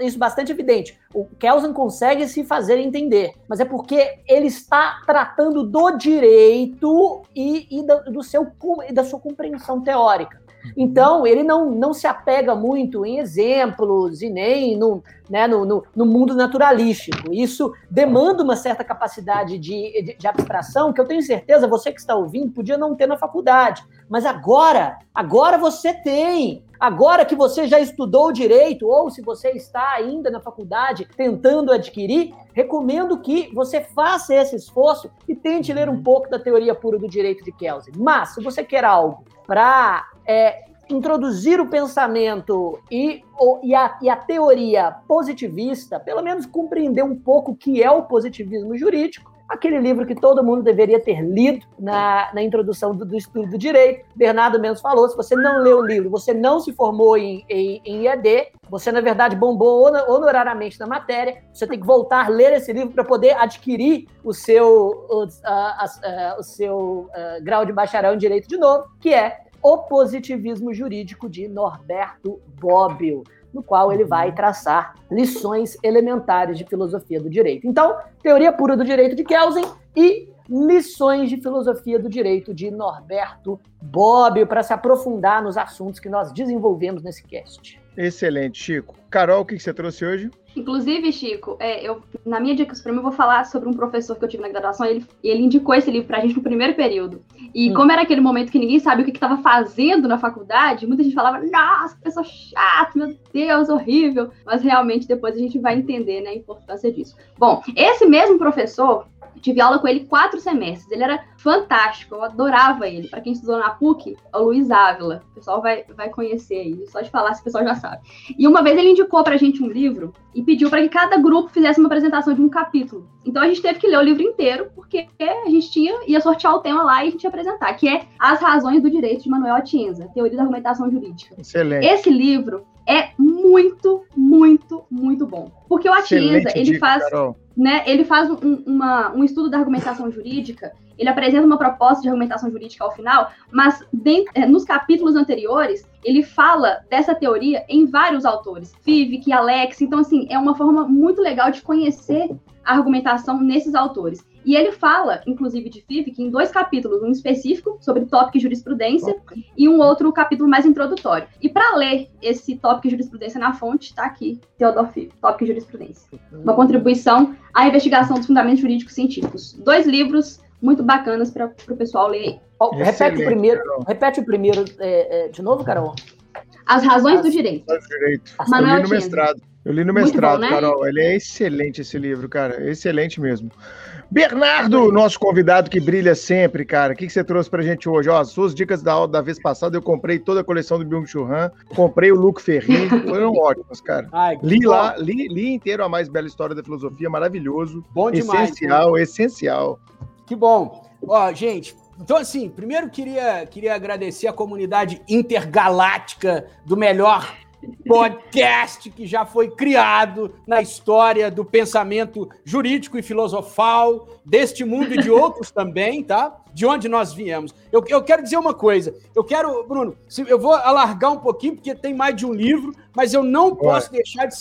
isso bastante evidente. O Kelsen consegue se fazer entender, mas é porque ele está tratando do direito e, e do, seu, da sua compreensão teórica. Então, ele não, não se apega muito em exemplos e nem no, né, no, no, no mundo naturalístico. Isso demanda uma certa capacidade de, de, de, abstração que eu tenho certeza, você que está ouvindo, podia não ter na faculdade. Mas agora, agora você tem. Agora que você já estudou direito, ou se você está ainda na faculdade tentando adquirir, recomendo que você faça esse esforço e tente ler um pouco da teoria pura do direito de Kelsen. Mas, se você quer algo para é, introduzir o pensamento e, ou, e, a, e, a, teoria positivista, pelo menos compreender um pouco o que é o positivismo jurídico, aquele livro que todo mundo deveria ter lido na, na introdução do, do, estudo do direito. Bernardo Mendes falou: se você não leu o livro, você não se formou em, em, em IED, você, na verdade, bombou honorariamente na matéria, você tem que voltar a ler esse livro para poder adquirir o seu, o, a, a, o seu uh, grau de bacharel em direito de novo, que é o Positivismo Jurídico de Norberto Bobbio, no qual ele vai traçar lições elementares de filosofia do direito. Então, teoria pura do direito de Kelsen e lições de filosofia do direito de Norberto Bobbio para se aprofundar nos assuntos que nós desenvolvemos nesse cast. Excelente, Chico. Carol, o que você trouxe hoje? Inclusive, Chico, é, eu, na minha dica mim, eu vou falar sobre um professor que eu tive na graduação. Ele, ele indicou esse livro para a gente no primeiro período. E hum. como era aquele momento que ninguém sabia o que estava fazendo na faculdade, muita gente falava: Nossa, pessoa chata, meu Deus, horrível. Mas realmente depois a gente vai entender né, a importância disso. Bom, esse mesmo professor, tive aula com ele quatro semestres. Ele era fantástico, eu adorava ele. Para quem estudou na PUC, é o Luiz Ávila. O pessoal vai, vai conhecer aí, só de falar se o pessoal já sabe. E uma vez ele indicou pra gente um livro e pediu para que cada grupo fizesse uma apresentação de um capítulo. Então a gente teve que ler o livro inteiro, porque a gente tinha ia sortear o tema lá e a gente ia apresentar, que é As Razões do Direito de Manuel Atienza, Teoria da Argumentação Jurídica. Excelente. Esse livro é muito, muito, muito bom. Porque o Atienza, ele dica, faz, né, ele faz um, uma, um estudo da argumentação jurídica, ele apresenta uma proposta de argumentação jurídica ao final, mas dentro, é, nos capítulos anteriores, ele fala dessa teoria em vários autores, Fivik, Alex, então assim, é uma forma muito legal de conhecer a argumentação nesses autores. E ele fala, inclusive, de Fivik em dois capítulos, um específico sobre tópico e jurisprudência e um outro capítulo mais introdutório. E para ler esse tópico e jurisprudência na fonte, está aqui, Theodor Fivik, tópico e jurisprudência. Uma contribuição à investigação dos fundamentos jurídicos científicos. Dois livros muito bacanas para o pessoal ler aí. repete o primeiro, repete o primeiro é, é, de novo, Carol. As razões As, do direito. Do direito. Li no mestrado. Eu li no mestrado, bom, né? Carol. Ele é excelente esse livro, cara. Excelente mesmo. Bernardo, nosso convidado que brilha sempre, cara. O que, que você trouxe pra gente hoje? Ó, as suas dicas da aula da vez passada, eu comprei toda a coleção do Byung-Chul Han, comprei o Luke Ferrin, foram ótimos, cara. Ai, li bom. lá, li, li inteiro a mais bela história da filosofia, maravilhoso. Bom demais. Essencial, né? essencial. Que bom. Ó, gente, então, assim, primeiro queria, queria agradecer a comunidade intergaláctica do melhor podcast que já foi criado na história do pensamento jurídico e filosofal deste mundo e de outros também, tá? De onde nós viemos. Eu, eu quero dizer uma coisa. Eu quero, Bruno, eu vou alargar um pouquinho, porque tem mais de um livro, mas eu não posso deixar de,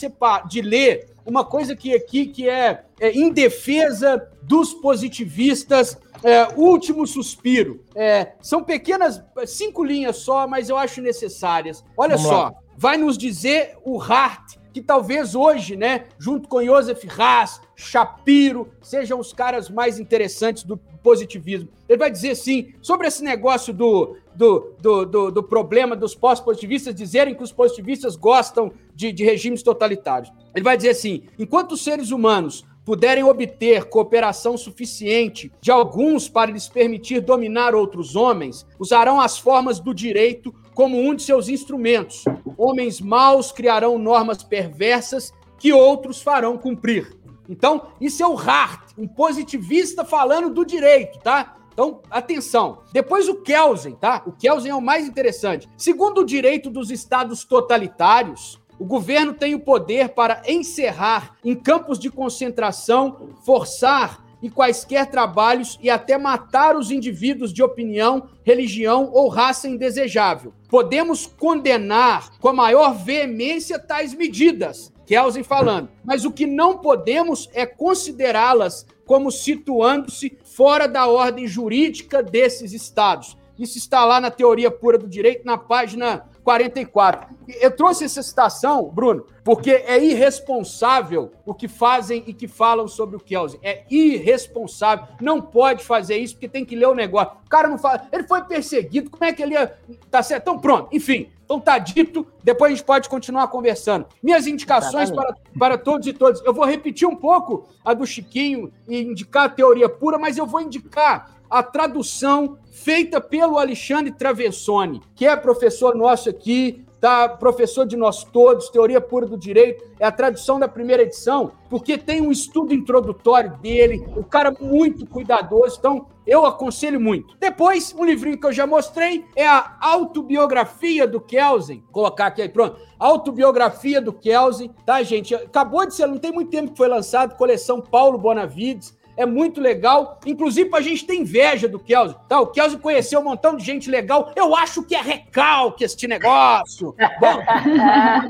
de ler uma coisa que aqui que é, é em defesa dos positivistas é, último suspiro. É, são pequenas, cinco linhas só, mas eu acho necessárias. Olha Vamos só, lá. Vai nos dizer o Hart, que talvez hoje, né, junto com Joseph Haas, Shapiro, sejam os caras mais interessantes do positivismo. Ele vai dizer sim sobre esse negócio do, do, do, do, do problema dos pós-positivistas dizerem que os positivistas gostam de, de regimes totalitários. Ele vai dizer assim: enquanto os seres humanos puderem obter cooperação suficiente de alguns para lhes permitir dominar outros homens, usarão as formas do direito como um de seus instrumentos. Homens maus criarão normas perversas que outros farão cumprir. Então, isso é o Hart, um positivista falando do direito, tá? Então, atenção. Depois o Kelsen, tá? O Kelsen é o mais interessante. Segundo o direito dos estados totalitários, o governo tem o poder para encerrar em campos de concentração, forçar e quaisquer trabalhos e até matar os indivíduos de opinião, religião ou raça indesejável. Podemos condenar com a maior veemência tais medidas, Kelsen falando, mas o que não podemos é considerá-las como situando-se fora da ordem jurídica desses estados. Isso está lá na Teoria Pura do Direito, na página 44. Eu trouxe essa citação, Bruno, porque é irresponsável o que fazem e que falam sobre o Kelsen. É irresponsável. Não pode fazer isso, porque tem que ler o negócio. O cara não fala. Ele foi perseguido, como é que ele ia. Tá certo? Então, pronto. Enfim. Então tá dito, depois a gente pode continuar conversando. Minhas indicações para, para todos e todas. Eu vou repetir um pouco a do Chiquinho e indicar a teoria pura, mas eu vou indicar a tradução feita pelo Alexandre Travessoni, que é professor nosso aqui, tá? Professor de nós todos, Teoria Pura do Direito, é a tradução da primeira edição, porque tem um estudo introdutório dele, o um cara muito cuidadoso, então eu aconselho muito. Depois, um livrinho que eu já mostrei é a autobiografia do Kelsen. Vou colocar aqui aí, pronto. Autobiografia do Kelsen, tá, gente? Acabou de ser, não tem muito tempo que foi lançado, coleção Paulo Bonavides é muito legal. Inclusive, a gente tem inveja do Kelso. Tá? O Kelso conheceu um montão de gente legal. Eu acho que é recalque este negócio. Bom,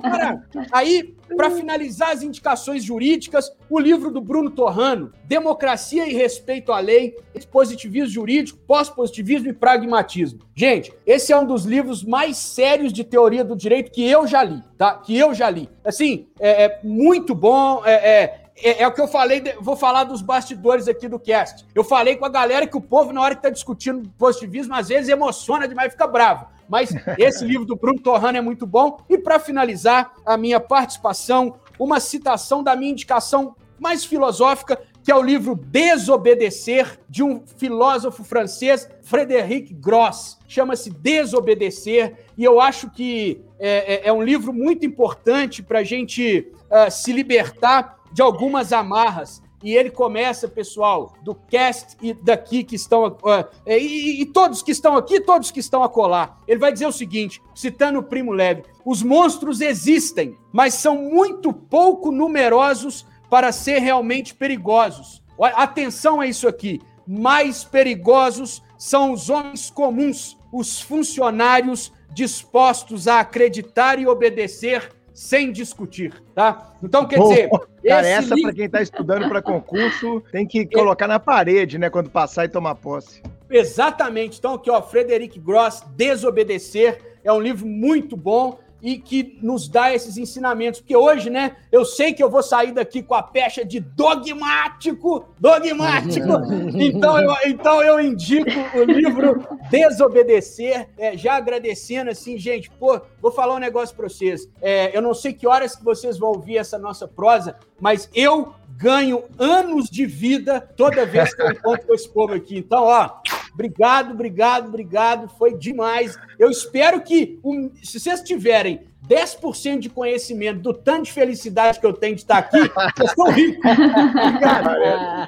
cara, aí, para finalizar as indicações jurídicas, o livro do Bruno Torrano, Democracia e Respeito à Lei, Positivismo Jurídico, Pós-Positivismo e Pragmatismo. Gente, esse é um dos livros mais sérios de teoria do direito que eu já li, tá? Que eu já li. Assim, é, é muito bom, é, é é, é, o que eu falei, vou falar dos bastidores aqui do cast. Eu falei com a galera que o povo, na hora que tá discutindo positivismo, às vezes emociona demais, fica bravo. Mas esse livro do Bruno Torrano é muito bom. E para finalizar a minha participação, uma citação da minha indicação mais filosófica, que é o livro Desobedecer, de um filósofo francês, Frédéric Gross. Chama-se Desobedecer, e eu acho que é, é, é um livro muito importante para a gente uh, se libertar de algumas amarras. E ele começa, pessoal, do cast e daqui que estão. Uh, e, e, todos que estão aqui, todos que estão a colar. Ele vai dizer o seguinte, citando o Primo Leve: os monstros existem, mas são muito pouco numerosos para ser realmente perigosos. Atenção a isso aqui. Mais perigosos são os homens comuns, os funcionários dispostos a acreditar e obedecer sem discutir, tá? Então, quer dizer. Cara, essa, livro... para quem está estudando para concurso, tem que colocar na parede, né, quando passar e tomar posse. Exatamente. Então, aqui, ó, Frederic Gross, Desobedecer, é um livro muito bom e que nos dá esses ensinamentos. Porque hoje, né, eu sei que eu vou sair daqui com a pecha de dogmático, dogmático. Então eu, então eu indico o livro Desobedecer, é, já agradecendo assim, gente, pô, vou falar um negócio para vocês. É, eu não sei que horas que vocês vão ouvir essa nossa prosa, mas eu ganho anos de vida toda vez que eu encontro com esse povo aqui. Então, ó, obrigado, obrigado, obrigado, foi demais. Eu espero que, um, se vocês tiverem 10% de conhecimento do tanto de felicidade que eu tenho de estar aqui, eu sou rico. Obrigado.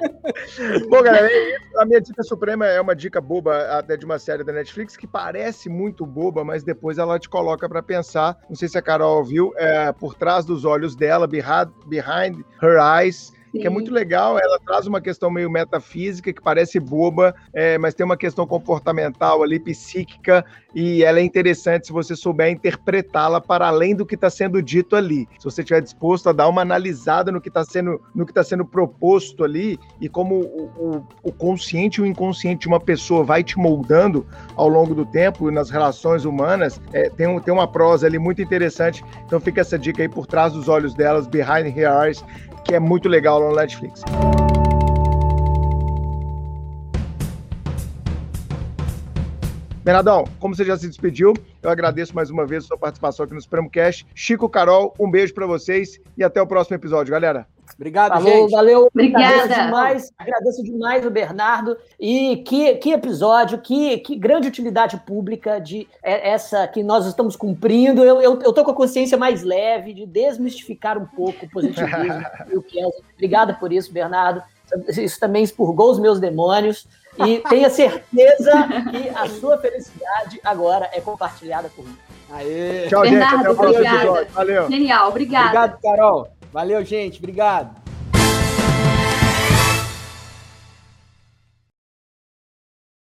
Bom, galera, a minha dica suprema é uma dica boba até de uma série da Netflix que parece muito boba, mas depois ela te coloca para pensar. Não sei se a Carol viu, é Por Trás dos Olhos dela, Behind, behind Her Eyes que é muito legal. Ela traz uma questão meio metafísica, que parece boba, é, mas tem uma questão comportamental ali, psíquica, e ela é interessante se você souber interpretá-la para além do que está sendo dito ali. Se você estiver disposto a dar uma analisada no que está sendo, no que tá sendo proposto ali, e como o, o, o consciente e o inconsciente de uma pessoa vai te moldando ao longo do tempo nas relações humanas, é, tem, um, tem uma prosa ali muito interessante. Então fica essa dica aí por trás dos olhos delas, Behind Her Eyes, que é muito legal no Netflix. Bernardão, como você já se despediu, eu agradeço mais uma vez a sua participação aqui no Supremo Cast. Chico, Carol, um beijo para vocês e até o próximo episódio, galera. Obrigado, Falou, gente. Valeu. Obrigada. Agradeço demais, agradeço demais o Bernardo. E que, que episódio, que, que grande utilidade pública de é, essa que nós estamos cumprindo. Eu, eu, eu tô com a consciência mais leve de desmistificar um pouco o positivismo e o Kelso. Obrigada por isso, Bernardo. Isso também expurgou os meus demônios. E tenha certeza que a sua felicidade agora é compartilhada comigo. Aê. Tchau, Bernardo, gente. Até o próximo episódio. Valeu. Genial, obrigada. Obrigado, Carol. Valeu, gente. Obrigado.